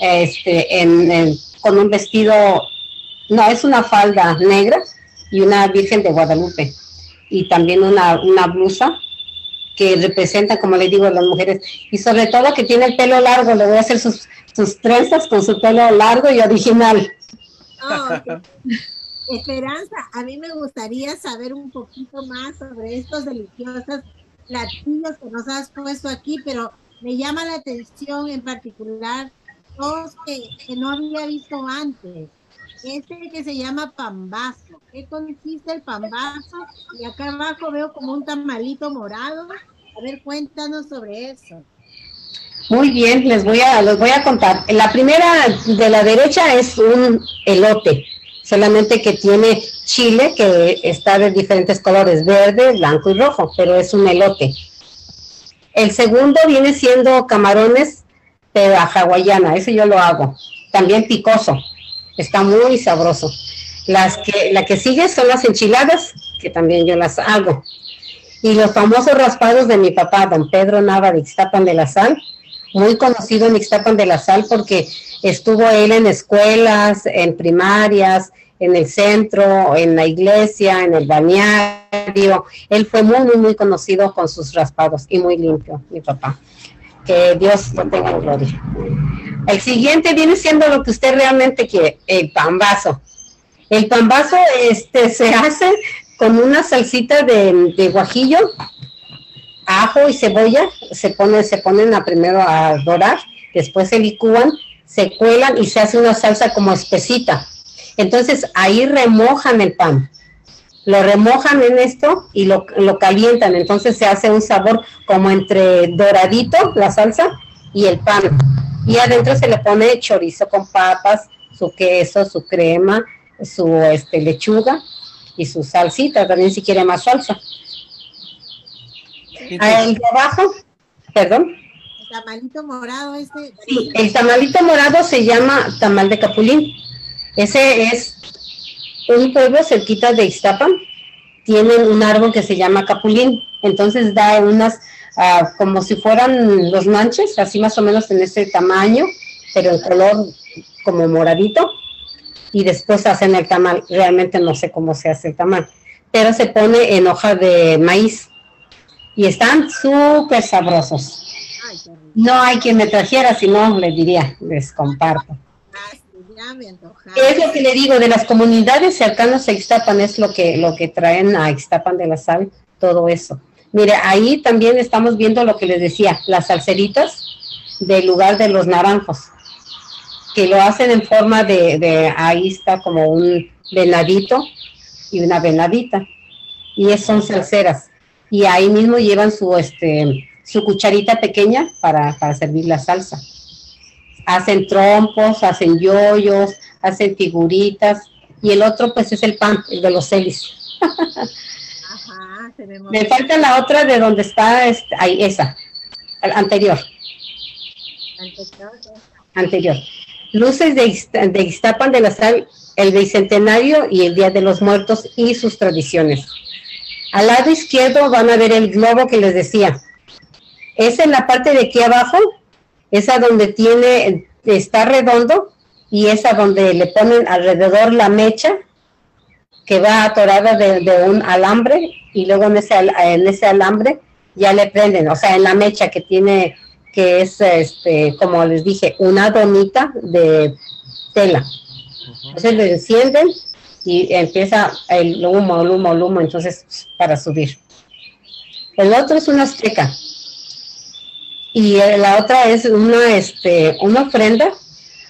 Speaker 6: este, en, en- con un vestido, no, es una falda negra y una Virgen de Guadalupe y también una, una blusa que representa, como le digo, a las mujeres y sobre todo que tiene el pelo largo, le voy a hacer sus, sus trenzas con su pelo largo y original.
Speaker 3: Oh. Esperanza, a mí me gustaría saber un poquito más sobre estos deliciosos platillos que nos has puesto aquí, pero me llama la atención en particular dos que, que no había visto antes. Este que se llama pambazo. ¿Qué consiste el pambazo? Y acá abajo veo como un tamalito morado. A ver, cuéntanos sobre eso.
Speaker 6: Muy bien, les voy a, les voy a contar. La primera de la derecha es un elote, solamente que tiene chile que está de diferentes colores, verde, blanco y rojo, pero es un elote. El segundo viene siendo camarones de la hawaiana, ese yo lo hago. También picoso, está muy sabroso. Las que, la que sigue son las enchiladas, que también yo las hago. Y los famosos raspados de mi papá, don Pedro Nava de de la Sal, muy conocido en Ixtapan de la Sal porque estuvo él en escuelas, en primarias, en el centro, en la iglesia, en el bañario. Él fue muy, muy, muy conocido con sus raspados y muy limpio, mi papá. Que Dios lo tenga en gloria. El siguiente viene siendo lo que usted realmente quiere, el pambazo. El pambazo este, se hace con una salsita de, de guajillo, ajo y cebolla, se pone, se ponen a primero a dorar, después se licúan, se cuelan y se hace una salsa como espesita. Entonces ahí remojan el pan, lo remojan en esto y lo, lo calientan, entonces se hace un sabor como entre doradito la salsa y el pan. Y adentro se le pone chorizo con papas, su queso, su crema, su este, lechuga y su salsita, también si quiere más salsa. Ah, El de abajo, perdón.
Speaker 3: El tamalito morado este.
Speaker 6: Sí, el tamalito morado se llama tamal de Capulín. Ese es un pueblo cerquita de Iztapan. Tienen un árbol que se llama Capulín. Entonces da unas, ah, como si fueran los manches, así más o menos en ese tamaño, pero en color como moradito. Y después hacen el tamal. Realmente no sé cómo se hace el tamal. Pero se pone en hoja de maíz. Y están súper sabrosos. No hay quien me trajera, si no, les diría, les comparto. Es lo que le digo, de las comunidades cercanas a Ixtapan es lo que, lo que traen a Ixtapan de la Sal, todo eso. Mire, ahí también estamos viendo lo que les decía, las salseritas del lugar de los naranjos, que lo hacen en forma de, de ahí está como un venadito y una venadita, y es- son salseras. Y ahí mismo llevan su, este, su cucharita pequeña para, para servir la salsa hacen trompos, hacen yoyos, hacen figuritas, y el otro pues es el pan, el de los celis.
Speaker 3: Ajá, se
Speaker 6: Me falta la otra de donde está, este, ahí, esa, anterior, anterior. Luces de, de de la Sal, el Bicentenario y el Día de los Muertos y sus tradiciones. Al lado izquierdo van a ver el globo que les decía. Es en la parte de aquí abajo, esa donde tiene, está redondo y esa donde le ponen alrededor la mecha que va atorada de, un alambre y luego en ese, en ese alambre ya le prenden, o sea, en la mecha que tiene, que es, este, como les dije, una donita de tela. Entonces le encienden y empieza el humo, el humo, el humo, entonces para subir. El otro es una azteca y eh, la otra es una, este, una ofrenda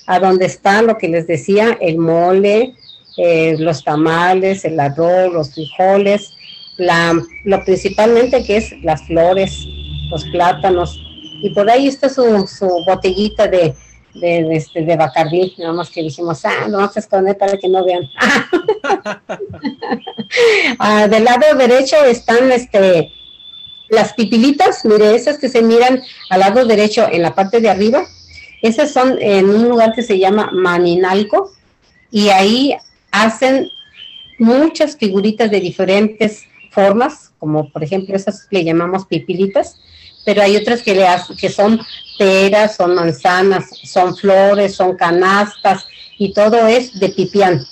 Speaker 6: a donde está lo que les decía, el mole, eh, los tamales, el arroz, los frijoles, la, lo principalmente que es las flores, los plátanos, y por ahí está su, su botellita de, de, de, este, de Bacardí, nada más que dijimos, ah, lo vamos a esconder para que no vean. Ah, del lado derecho están este, las pipilitas, mire, esas que se miran al lado derecho en la parte de arriba, esas son en un lugar que se llama Maninalco, y ahí hacen muchas figuritas de diferentes formas, como por ejemplo esas le llamamos pipilitas, pero hay otras que, le que son peras, son manzanas, son flores, son canastas, y todo es de pipián.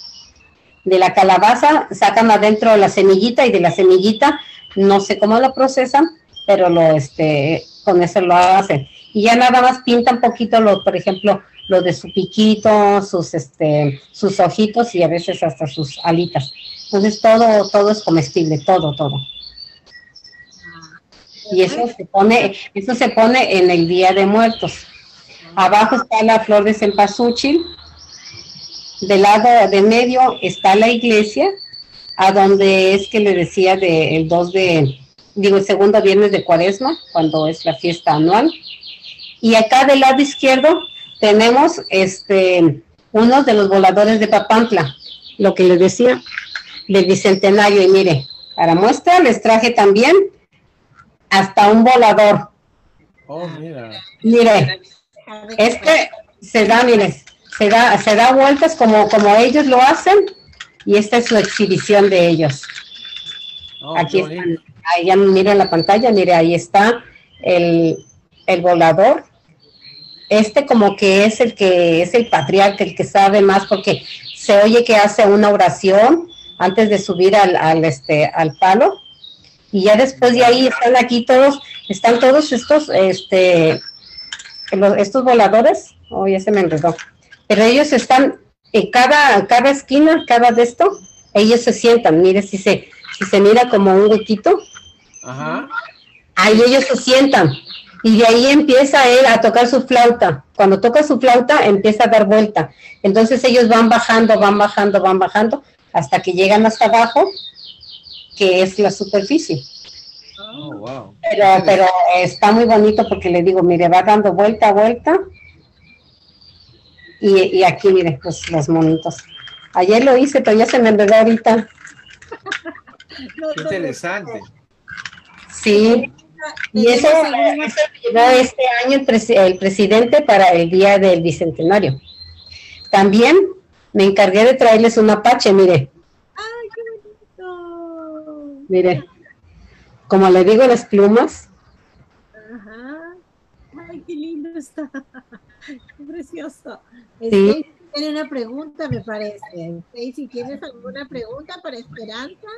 Speaker 6: De la calabaza sacan adentro la semillita y de la semillita no sé cómo lo procesan, pero lo este con eso lo hacen. Y ya nada más pintan poquito lo, por ejemplo, lo de su piquito, sus este sus ojitos y a veces hasta sus alitas. Entonces todo todo es comestible, todo todo. Y eso se pone eso se pone en el Día de Muertos. Abajo está la flor de cempasúchil. Del lado de medio está la iglesia, a donde es que le decía de el 2 de, digo, el segundo viernes de cuaresma, cuando es la fiesta anual. Y acá del lado izquierdo tenemos este uno de los voladores de Papantla, lo que les decía del bicentenario. Y mire, para muestra les traje también hasta un volador.
Speaker 2: Oh, mira.
Speaker 6: Mire, este se da, mire, se da, se da vueltas como, como ellos lo hacen y esta es su exhibición de ellos.
Speaker 2: Oh,
Speaker 6: Aquí están, ahí ya miren la pantalla, mire, ahí está el, el volador. Este como que es el que es el patriarca, el que sabe más, porque se oye que hace una oración antes de subir al, al, este, al palo. Y ya después de ahí están aquí todos, están todos estos, este, estos voladores, oh, ya se me enredó, pero ellos están en cada, cada esquina, cada de esto, ellos se sientan, mire si se, si se mira como un huequito,
Speaker 2: Ajá.
Speaker 6: ahí ellos se sientan, y de ahí empieza él a tocar su flauta, cuando toca su flauta empieza a dar vuelta, entonces ellos van bajando, van bajando, van bajando, hasta que llegan hasta abajo, que es la superficie.
Speaker 2: Oh, wow.
Speaker 6: Pero, pero está muy bonito porque le digo, mire, va dando vuelta, vuelta. Y, y aquí, mire, pues los monitos. Ayer lo hice, pero ya se me enredó ahorita.
Speaker 2: Qué interesante.
Speaker 6: Sí, Y eso, eso este año el, presi- el presidente para el día del bicentenario. También me encargué de traerles un apache, mire. Mire, como le digo, las plumas,
Speaker 3: Ajá. Ay, qué lindo está. Qué precioso.
Speaker 6: Sí.
Speaker 3: Stacy tiene una pregunta, me parece. Stacy, ¿tienes alguna pregunta para Esperanza?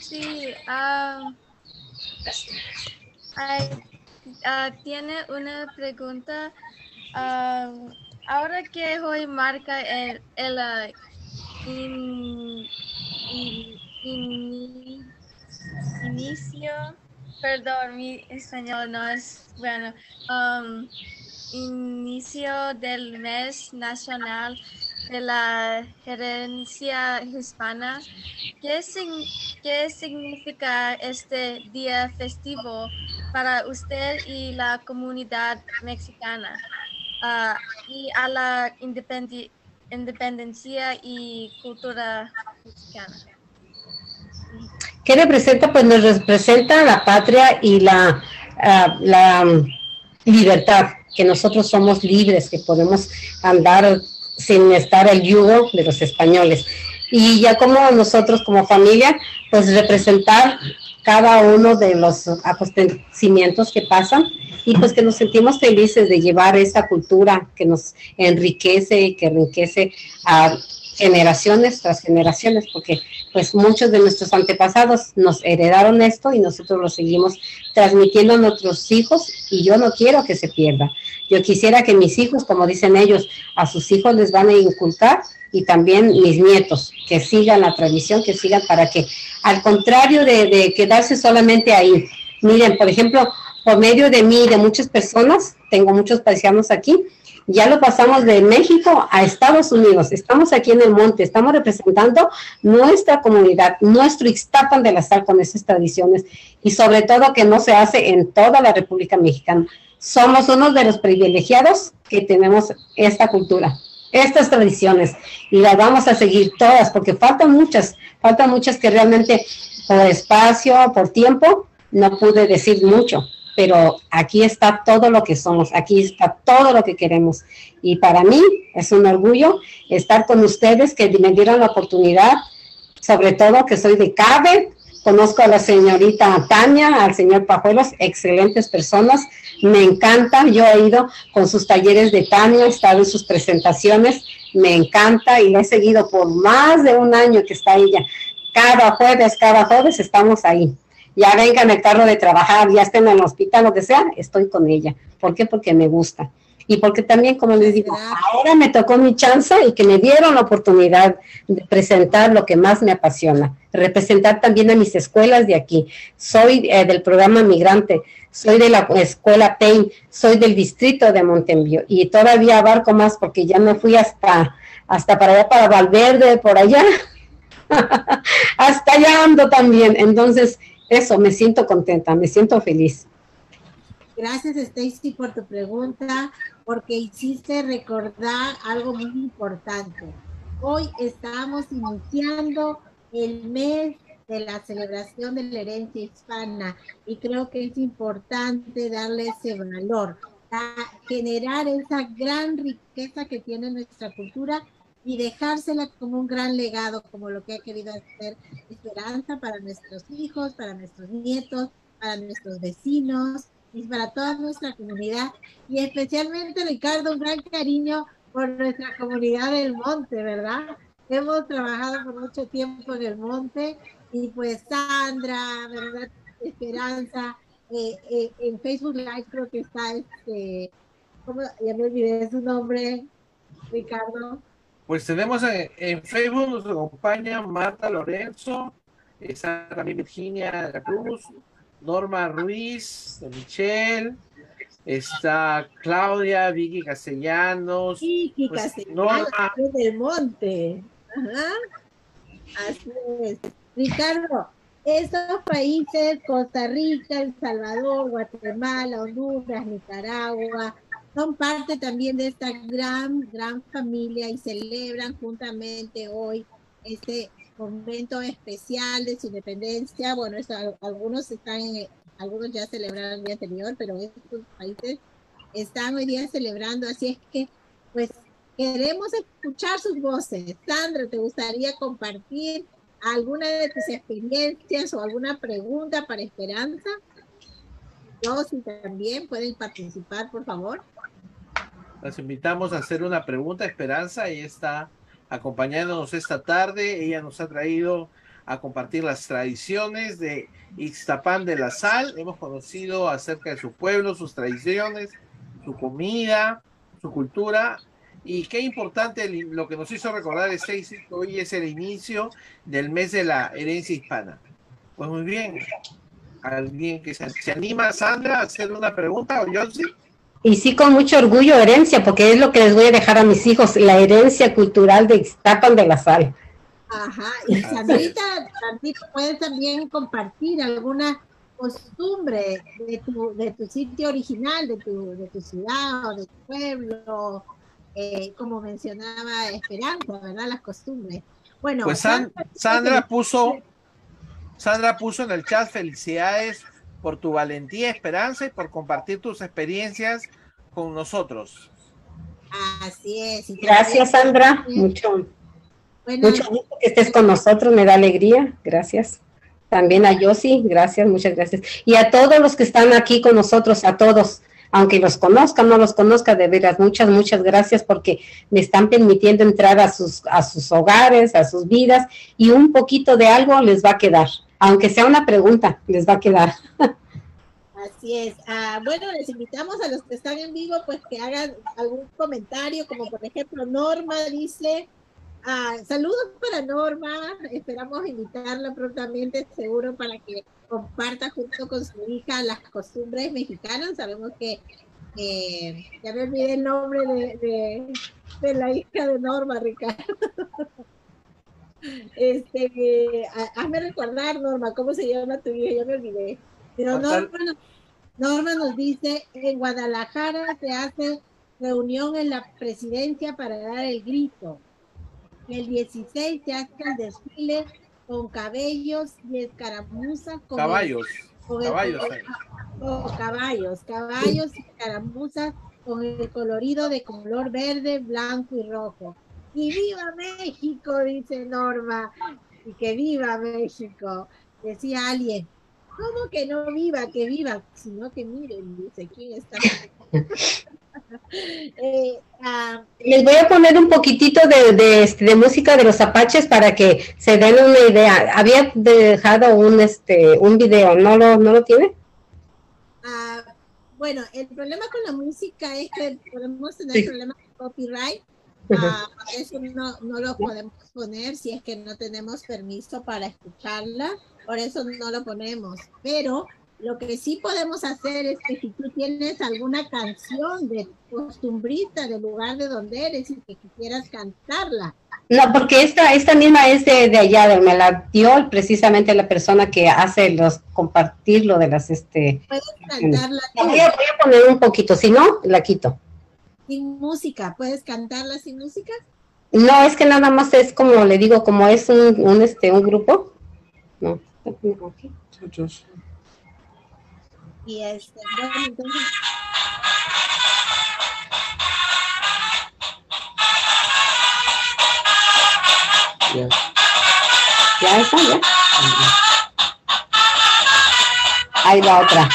Speaker 5: Sí, ah, ay, ah, tiene una pregunta. ah, ahora que hoy marca el, el ah, in- in- ini- inicio, perdón, mi español no es bueno, um, inicio del mes nacional de la gerencia hispana. ¿Qué, sign- qué significa este día festivo para usted y la comunidad mexicana? Ah, y a la independi- independencia y cultura mexicana.
Speaker 6: ¿Qué representa? Pues nos representa la patria y la, ah, la mm, libertad, que nosotros somos libres, que podemos andar sin estar al yugo de los españoles. Y ya como nosotros como familia, pues representar cada uno de los acontecimientos que pasan y pues que nos sentimos felices de llevar esa cultura que nos enriquece y que enriquece a generaciones tras generaciones, porque pues muchos de nuestros antepasados nos heredaron esto y nosotros lo seguimos transmitiendo a nuestros hijos y yo no quiero que se pierda. Yo quisiera que mis hijos, como dicen ellos, a sus hijos les van a inculcar y también mis nietos, que sigan la tradición, que sigan para que, al contrario de, quedarse solamente ahí, miren, por ejemplo, por medio de mí y de muchas personas, tengo muchos paisanos aquí, ya lo pasamos de México a Estados Unidos. Estamos aquí en el monte, estamos representando nuestra comunidad, nuestro Ixtapan de la Sal con esas tradiciones y sobre todo que no se hace en toda la República Mexicana. Somos uno de los privilegiados que tenemos esta cultura, estas tradiciones y las vamos a seguir todas porque faltan muchas, faltan muchas que realmente por espacio, por tiempo, no pude decir mucho pero aquí está todo lo que somos, aquí está todo lo que queremos. Y para mí es un orgullo estar con ustedes que me dieron la oportunidad, sobre todo que soy de CABE, conozco a la señorita Tania, al señor Pajuelos, excelentes personas, me encanta, yo he ido con sus talleres de Tania, he estado en sus presentaciones, me encanta y la he seguido por más de un año que está ella. Cada jueves, cada jueves estamos ahí ya venga en el carro de trabajar, ya estén en el hospital, lo que sea, estoy con ella. ¿Por qué? Porque me gusta. Y porque también, como les digo, ahora me tocó mi chance y que me dieron la oportunidad de presentar lo que más me apasiona, representar también a mis escuelas de aquí. Soy eh, del programa Migrante, soy de la escuela PAIN, soy del distrito de Montembiu y todavía abarco más porque ya me fui hasta, hasta para allá, para Valverde, por allá. hasta allá ando también. Entonces, eso, me siento contenta, me siento feliz.
Speaker 3: Gracias, Stacy, por tu pregunta, porque hiciste recordar algo muy importante. Hoy estamos iniciando el mes de la celebración de la herencia hispana y creo que es importante darle ese valor, a generar esa gran riqueza que tiene nuestra cultura y dejársela como un gran legado, como lo que ha querido hacer Esperanza para nuestros hijos, para nuestros nietos, para nuestros vecinos y para toda nuestra comunidad. Y especialmente, Ricardo, un gran cariño por nuestra comunidad del monte, ¿verdad? Hemos trabajado por mucho tiempo en el monte y pues Sandra, ¿verdad? Esperanza, eh, eh, en Facebook Live creo que está este, ¿cómo? ya me olvidé su nombre, Ricardo.
Speaker 2: Pues tenemos en, en, Facebook, nos acompaña Marta Lorenzo, está también Virginia de la Cruz, Norma Ruiz, Michelle, está Claudia, Vicky Castellanos,
Speaker 3: Vicky
Speaker 2: pues,
Speaker 3: Castellanos,
Speaker 2: Norma.
Speaker 3: del Monte. Ajá. Así es. Ricardo, estos países, Costa Rica, El Salvador, Guatemala, Honduras, Nicaragua, son parte también de esta gran, gran familia y celebran juntamente hoy este momento especial de su independencia. Bueno, algunos están, algunos ya celebraron el día anterior, pero estos países están hoy día celebrando, así es que, pues, queremos escuchar sus voces. Sandra, ¿te gustaría compartir alguna de tus experiencias o alguna pregunta para Esperanza? Yo, si también pueden participar, por favor.
Speaker 2: Las invitamos a hacer una pregunta, Esperanza, y está acompañándonos esta tarde. Ella nos ha traído a compartir las tradiciones de Ixtapán de la Sal. Hemos conocido acerca de su pueblo, sus tradiciones, su comida, su cultura. Y qué importante lo que nos hizo recordar Stacy, que hoy es el inicio del mes de la herencia hispana. Pues muy bien. ¿Alguien que se, se anima, Sandra, a hacer una pregunta o yo sí?
Speaker 6: Y sí, con mucho orgullo, herencia, porque es lo que les voy a dejar a mis hijos, la herencia cultural de Ixtapan de la Sal.
Speaker 3: Ajá, y Sandrita, Sandrita, puedes también compartir alguna costumbre de tu, de tu sitio original, de tu, de tu ciudad o de tu pueblo, eh, como mencionaba Esperanza, ¿verdad? Las costumbres. Bueno,
Speaker 2: pues Sandra puso, Sandra puso en el chat felicidades por tu valentía, esperanza y por compartir tus experiencias con nosotros.
Speaker 3: Así es.
Speaker 6: Gracias, Sandra. Mucho, mucho gusto que estés con nosotros, me da alegría. Gracias. También a Yossi, gracias, muchas gracias. Y a todos los que están aquí con nosotros, a todos, aunque los conozcan, no los conozca, de veras, muchas, muchas gracias porque me están permitiendo entrar a sus, a sus hogares, a sus vidas, y un poquito de algo les va a quedar aunque sea una pregunta, les va a quedar.
Speaker 3: Así es. Ah, bueno, les invitamos a los que están en vivo, pues que hagan algún comentario, como por ejemplo Norma dice, ah, saludos para Norma, esperamos invitarla prontamente, seguro, para que comparta junto con su hija las costumbres mexicanas. Sabemos que, ya me olvidé el nombre de, de la hija de Norma, Ricardo. Este, hazme recordar, Norma, ¿cómo se llama tu hija? Ya me olvidé. Pero Norma, Norma nos dice, en Guadalajara se hace reunión en la presidencia para dar el grito. El 16 se hace el desfile con cabellos y escaramuzas.
Speaker 2: Con caballos.
Speaker 3: caballos. caballos, caballos y escaramuzas con el colorido de color verde, blanco y rojo y viva México, dice Norma, y que viva México, decía alguien. ¿Cómo que no viva? Que viva, sino que miren, dice, ¿quién está?
Speaker 6: Eh, ah, Les voy a poner un poquitito de, este, de, música de los apaches para que se den una idea. Había dejado un este un video, ¿no lo, no lo tiene?
Speaker 3: Ah, bueno, el problema con la música es que podemos tener problemas de copyright Ah, eso no, no lo podemos poner si es que no tenemos permiso para escucharla, por eso no lo ponemos. Pero lo que sí podemos hacer es que si tú tienes alguna canción de costumbrista del lugar de donde eres y que quisieras cantarla.
Speaker 6: No, porque esta, esta misma es de, de allá, me la dio precisamente la persona que hace los compartirlo de las este.
Speaker 3: Puedes cantarla.
Speaker 6: voy a poner un poquito, si no, la quito
Speaker 3: sin música. ¿Puedes cantarla sin música?
Speaker 6: No, es que nada más es como le digo, como es un, un este un grupo. No,
Speaker 3: Y este, bueno, entonces.
Speaker 6: Ya. Ya está, ya. Ahí va otra.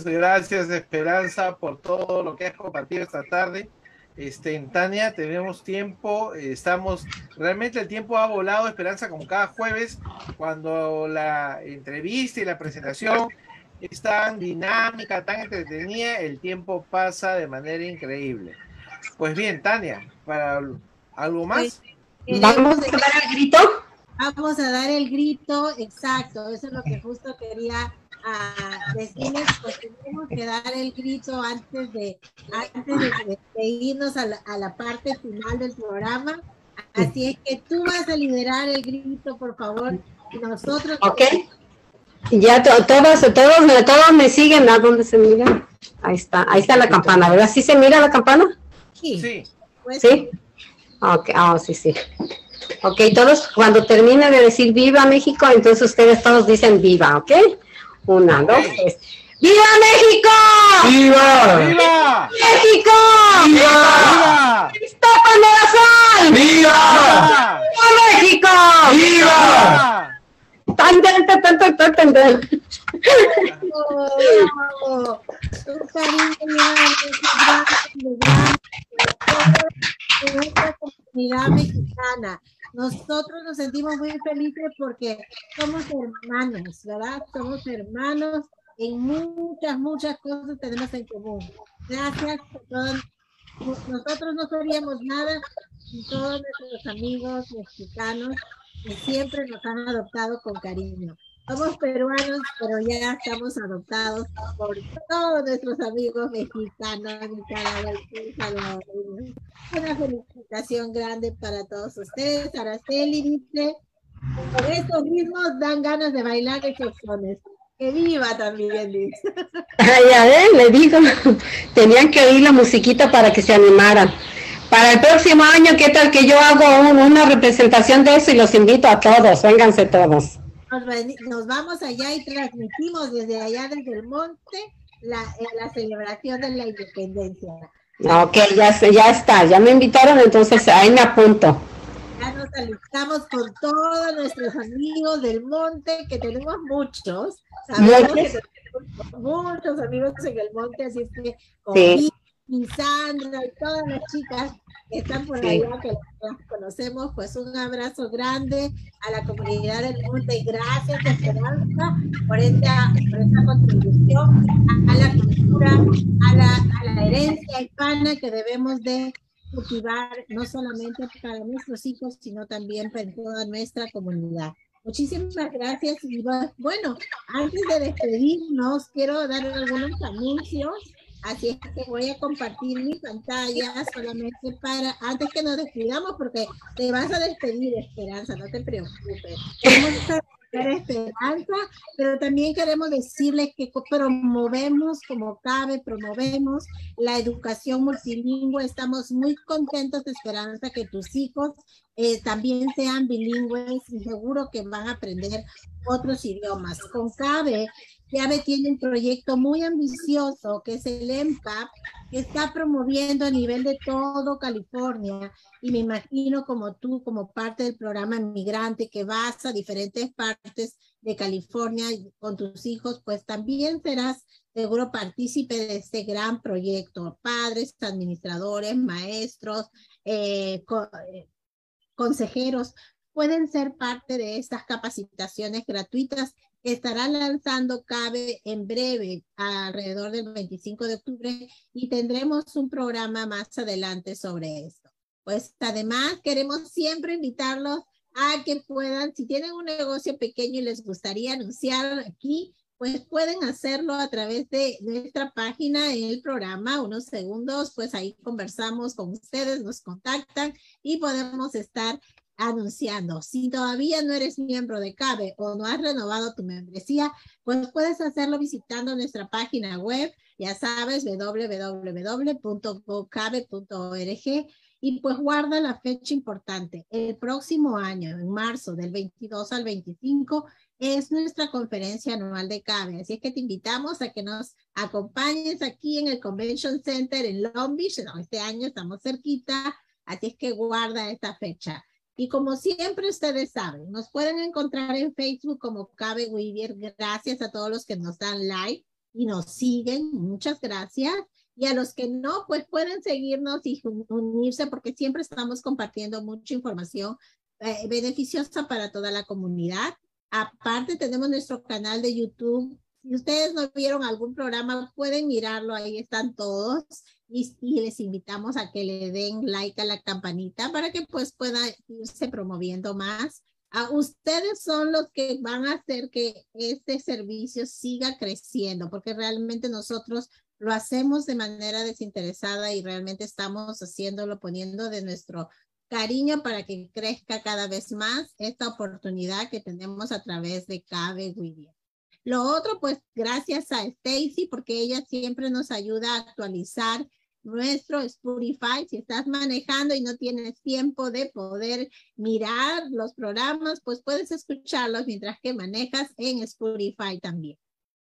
Speaker 2: Muchas gracias, Esperanza, por todo lo que has compartido esta tarde. Este, en Tania, tenemos tiempo, estamos, realmente el tiempo ha volado, Esperanza, como cada jueves, cuando la entrevista y la presentación es tan dinámica, tan entretenida, el tiempo pasa de manera increíble. Pues bien, Tania, para algo más.
Speaker 3: Pues,
Speaker 6: Vamos a dar el grito.
Speaker 3: Vamos a dar el grito, exacto, eso es lo que justo quería uh, decirles, pues tenemos que dar el grito antes de, antes de, de irnos a la, a la parte final del programa. Así es que tú vas a liderar el grito, por favor. Nosotros.
Speaker 6: Ok. Ya to todos, todos, me, todos me siguen. ¿A dónde se mira? Ahí está, ahí está la campana, ¿verdad? ¿Sí se mira la campana?
Speaker 3: Sí.
Speaker 2: Sí.
Speaker 3: Pues,
Speaker 6: Sí. Ok, ah, sí, sí. Ok, todos, cuando termine de decir viva México, entonces ustedes todos dicen viva, ¿ok? Una, dos, tres. ¡Viva México!
Speaker 7: ¡Viva!
Speaker 2: ¡Viva!
Speaker 6: ¡México!
Speaker 2: ¡Viva!
Speaker 6: ¡Cristóbal Morazán!
Speaker 7: ¡Viva!
Speaker 6: ¡Viva México!
Speaker 7: ¡Viva!
Speaker 6: Tan, tan, tan, tan, tan, tan, tan,
Speaker 3: mexicana. Nosotros nos sentimos muy felices porque somos hermanos, ¿verdad? Somos hermanos en muchas, muchas cosas tenemos en común. Gracias por todo. Nosotros no sabíamos nada sin todos nuestros amigos mexicanos que siempre nos han adoptado con cariño. Somos peruanos, pero ya estamos adoptados por todos nuestros amigos mexicanos, nicaragüenses. Una felicitación grande para todos ustedes. Araceli dice, con estos ritmos dan ganas de bailar sones. Que viva también, dice.
Speaker 6: Ay, le digo, tenían que oír la musiquita para que se animaran. Para el próximo año, ¿qué tal que yo hago un- una representación de eso y los invito a todos? Vénganse todos.
Speaker 3: Nos, nos vamos allá y transmitimos desde allá, desde el monte, la, eh, la celebración de la independencia.
Speaker 6: Ok, ya, ya está, ya me invitaron, entonces ahí me apunto.
Speaker 3: Ya nos alistamos con todos nuestros amigos del monte, que tenemos muchos. Sabemos que
Speaker 6: Muchos.
Speaker 3: tenemos muchos amigos en el monte, así es que con
Speaker 6: Sí.
Speaker 3: Vicky, Sandra y todas las chicas que están por
Speaker 6: Sí.
Speaker 3: allá, que las conocemos, pues un abrazo grande a la comunidad del monte y gracias Esperanza por esta, por esta contribución a la cultura, a la, a la herencia hispana que debemos de cultivar no solamente para nuestros hijos, sino también para toda nuestra comunidad. Muchísimas gracias. Y bu- bueno, antes de despedirnos, quiero dar algunos anuncios. Así es que voy a compartir mi pantalla solamente para, antes que nos despidamos, porque te vas a despedir, Esperanza, no te preocupes. Esperanza, pero también queremos decirles que promovemos como cabe, promovemos la educación multilingüe. Estamos muy contentos, Esperanza, que tus hijos eh, también sean bilingües y seguro que van a aprender otros idiomas. Con CABE, CABE tiene un proyecto muy ambicioso que es el EMPAP, que está promoviendo a nivel de todo California y me imagino como tú, como parte del programa Migrante que vas a diferentes partes de California con tus hijos, pues también serás seguro partícipe de este gran proyecto. Padres, administradores, maestros, eh, eh, consejeros pueden ser parte de estas capacitaciones gratuitas estará lanzando CABE en breve, alrededor del 25 de octubre, y tendremos un programa más adelante sobre esto. Pues además queremos siempre invitarlos a que puedan, si tienen un negocio pequeño y les gustaría anunciar aquí, pues pueden hacerlo a través de nuestra página en el programa, unos segundos, pues ahí conversamos con ustedes, nos contactan y podemos estar anunciando. Si todavía no eres miembro de CABE o no has renovado tu membresía, pues puedes hacerlo visitando nuestra página web, ya sabes, www.gocabe.org y pues guarda la fecha importante. El próximo año, en marzo del 22 al 25, es nuestra conferencia anual de CABE. Así es que te invitamos a que nos acompañes aquí en el Convention Center en Long Beach. No, este año estamos cerquita, así es que guarda esta fecha. Y como siempre ustedes saben, nos pueden encontrar en Facebook como Cabe Whittier. Gracias a todos los que nos dan like y nos siguen. Muchas gracias. Y a los que no, pues pueden seguirnos y un- unirse porque siempre estamos compartiendo mucha información eh, beneficiosa para toda la comunidad. Aparte, tenemos nuestro canal de YouTube. Si ustedes no vieron algún programa, pueden mirarlo, ahí están todos. y, les invitamos a que le den like a la campanita para que pues pueda irse promoviendo más. A ustedes son los que van a hacer que este servicio siga creciendo, porque realmente nosotros lo hacemos de manera desinteresada y realmente estamos haciéndolo poniendo de nuestro cariño para que crezca cada vez más esta oportunidad que tenemos a través de Cabe Widia. Lo otro, pues gracias a Stacy, porque ella siempre nos ayuda a actualizar nuestro Spotify. Si estás manejando y no tienes tiempo de poder mirar los programas, pues puedes escucharlos mientras que manejas en Spotify también.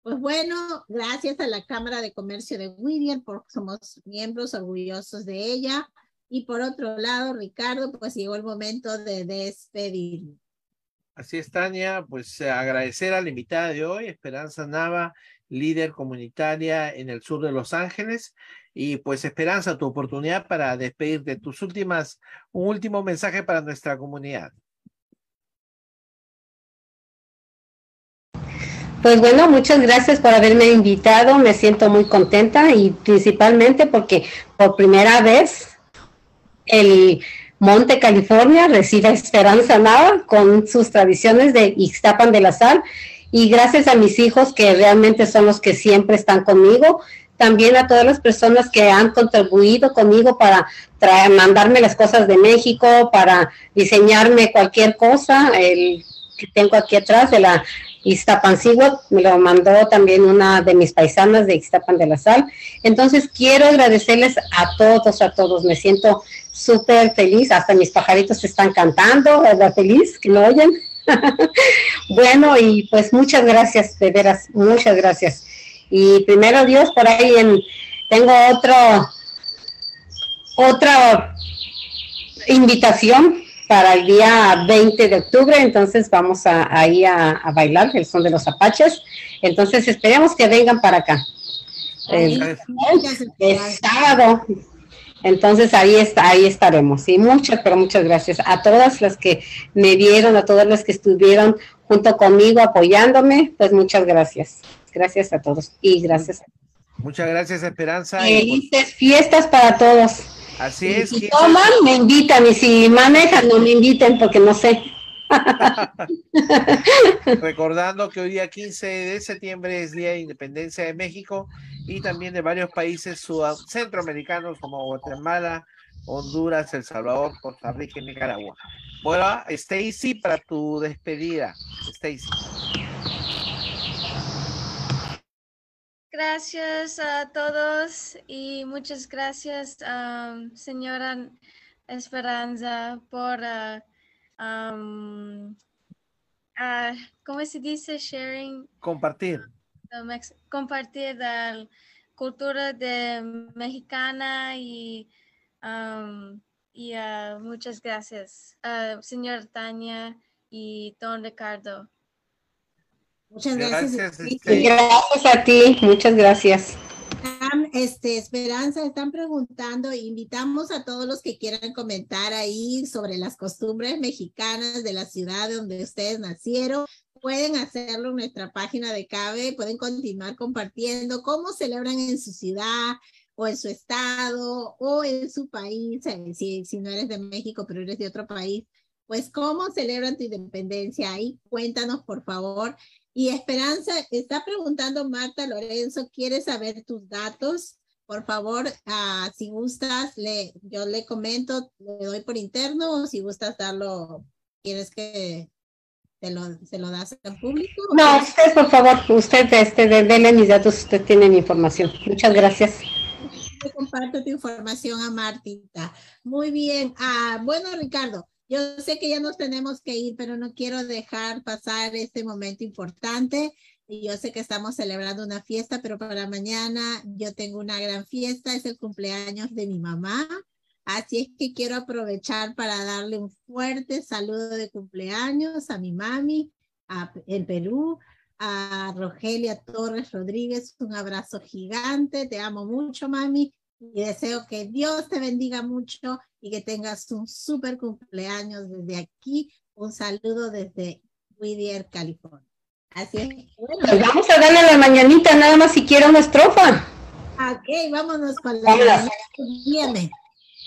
Speaker 3: Pues bueno, gracias a la Cámara de Comercio de Whittier, porque somos miembros orgullosos de ella. Y por otro lado, Ricardo, pues llegó el momento de despedirnos.
Speaker 2: Así es, Tania, pues agradecer a la invitada de hoy, Esperanza Nava, líder comunitaria en el sur de Los Ángeles. Y pues Esperanza, tu oportunidad para despedirte, tus últimas, un último mensaje para nuestra comunidad.
Speaker 6: Pues bueno, muchas gracias por haberme invitado, me siento muy contenta y principalmente porque por primera vez el Monte California recibe Esperanza Nava con sus tradiciones de Ixtapan de la Sal. Y gracias a mis hijos que realmente son los que siempre están conmigo, también a todas las personas que han contribuido conmigo para mandarme las cosas de México, para diseñarme cualquier cosa, el que tengo aquí atrás de la Iztapancigua, me lo mandó también una de mis paisanas de Ixtapan de la Sal. Entonces quiero agradecerles a todos, a todos, me siento súper feliz, hasta mis pajaritos están cantando, ¿verdad? Feliz, que lo oyen. bueno, y pues muchas gracias, de veras, muchas gracias. Y primero Dios, por ahí en, tengo otro, otra invitación para el día 20 de octubre, entonces vamos a, ahí a, bailar el son de los apaches. Entonces esperemos que vengan para acá. El, sábado. Entonces ahí está, ahí estaremos. Y muchas, pero muchas gracias a todas las que me vieron, a todas las que estuvieron junto conmigo apoyándome, pues muchas gracias. Gracias a todos y gracias.
Speaker 2: Muchas gracias, Esperanza.
Speaker 6: Felices fiestas para todos.
Speaker 2: Así es.
Speaker 6: Si toman, me invitan y si manejan, no me inviten porque no sé.
Speaker 2: Recordando que hoy día 15 de septiembre es Día de Independencia de México y también de varios países centroamericanos como Guatemala, Honduras, El Salvador, Costa Rica y Nicaragua. Bueno, Stacy, para tu despedida. Stacy.
Speaker 5: Gracias a todos y muchas gracias, señora Esperanza, por, uh, ¿cómo se dice? Sharing.
Speaker 2: Compartir
Speaker 5: compartir la cultura de mexicana y, y uh, muchas gracias, uh, señor Tania y don Ricardo.
Speaker 3: Muchas gracias.
Speaker 6: Gracias, a ti, muchas gracias.
Speaker 3: Este, Esperanza, están preguntando, invitamos a todos los que quieran comentar ahí sobre las costumbres mexicanas de la ciudad donde ustedes nacieron pueden hacerlo en nuestra página de CABE, pueden continuar compartiendo cómo celebran en su ciudad o en su estado o en su país, eh, si, si no eres de México, pero eres de otro país, pues cómo celebran tu independencia. Ahí cuéntanos, por favor. Y Esperanza, está preguntando Marta Lorenzo, ¿quiere saber tus datos? Por favor, uh, si gustas, le, yo le comento, le doy por interno o si gustas darlo, quieres que ¿Se lo, das al público?
Speaker 6: No, usted, por favor, usted, este, denle mis datos, usted tiene mi información. Muchas gracias.
Speaker 3: Comparto tu información a Martita. Muy bien. Ah, bueno, Ricardo, yo sé que ya nos tenemos que ir, pero no quiero dejar pasar este momento importante. Yo sé que estamos celebrando una fiesta, pero para mañana yo tengo una gran fiesta. Es el cumpleaños de mi mamá. Así es que quiero aprovechar para darle un fuerte saludo de cumpleaños a mi mami en Perú, a Rogelia Torres Rodríguez, un abrazo gigante, te amo mucho mami y deseo que Dios te bendiga mucho y que tengas un súper cumpleaños desde aquí. Un saludo desde Whittier, California. Así es.
Speaker 6: Bueno. Pues vamos a darle la mañanita nada más si quiero una estrofa.
Speaker 3: Ok, vámonos con la viene.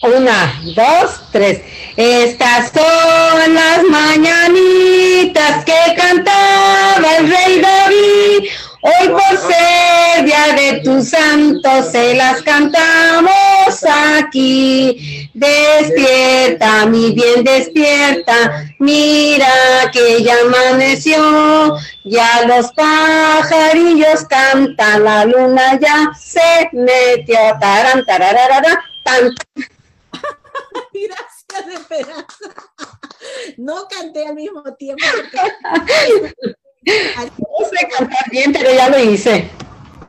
Speaker 6: Una, dos, tres. Estas son las mañanitas que cantaba el rey David. Hoy por ser día de tu santo se las cantamos aquí. Despierta, mi bien, despierta. Mira que ya amaneció. Ya los pajarillos cantan, la luna ya se metió. Taran, tararara, tan.
Speaker 3: Gracias, Esperanza. No canté al mismo tiempo.
Speaker 6: no sé cantar bien, pero ya lo hice.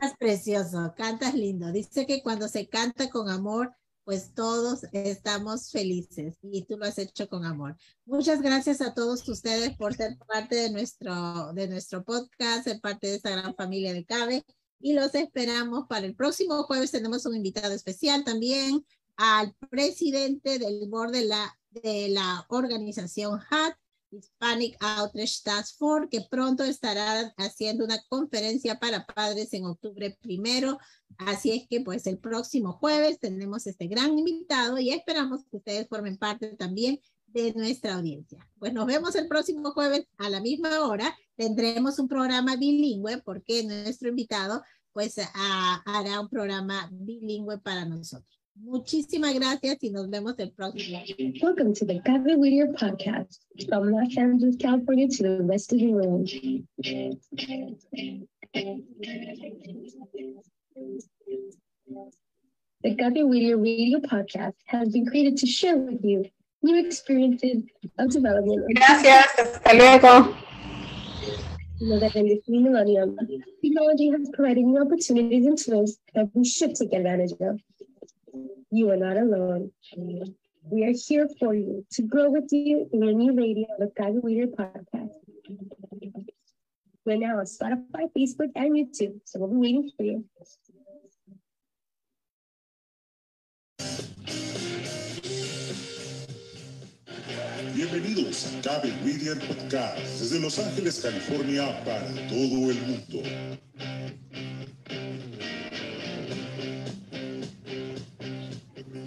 Speaker 3: Es precioso, cantas lindo. Dice que cuando se canta con amor, pues todos estamos felices y tú lo has hecho con amor. Muchas gracias a todos ustedes por ser parte de nuestro, de nuestro podcast, ser parte de esta gran familia de CABE y los esperamos para el próximo jueves. Tenemos un invitado especial también al presidente del board de la, de la organización HAT, Hispanic Outreach Task Force, que pronto estará haciendo una conferencia para padres en octubre primero. Así es que pues el próximo jueves tenemos este gran invitado y esperamos que ustedes formen parte también de nuestra audiencia. Pues nos vemos el próximo jueves a la misma hora. Tendremos un programa bilingüe porque nuestro invitado pues hará un programa bilingüe para nosotros. Muchísimas gracias y nos vemos el próximo.
Speaker 1: Welcome to the Gabby Whittier podcast from Los Angeles, California to the rest of the world. The Gabby Whittier radio podcast has been created to share with you new experiences of development.
Speaker 6: Gracias, hasta luego.
Speaker 1: Know that in this new millennium, technology has provided new opportunities and tools that we should take advantage of. You are not alone. We are here for you to grow with you in your new radio, the Guided Leader podcast. We're now on Spotify, Facebook, and YouTube, so we'll be waiting for you.
Speaker 4: Bienvenidos a Cabe Media Podcast desde Los Ángeles, California para todo el mundo.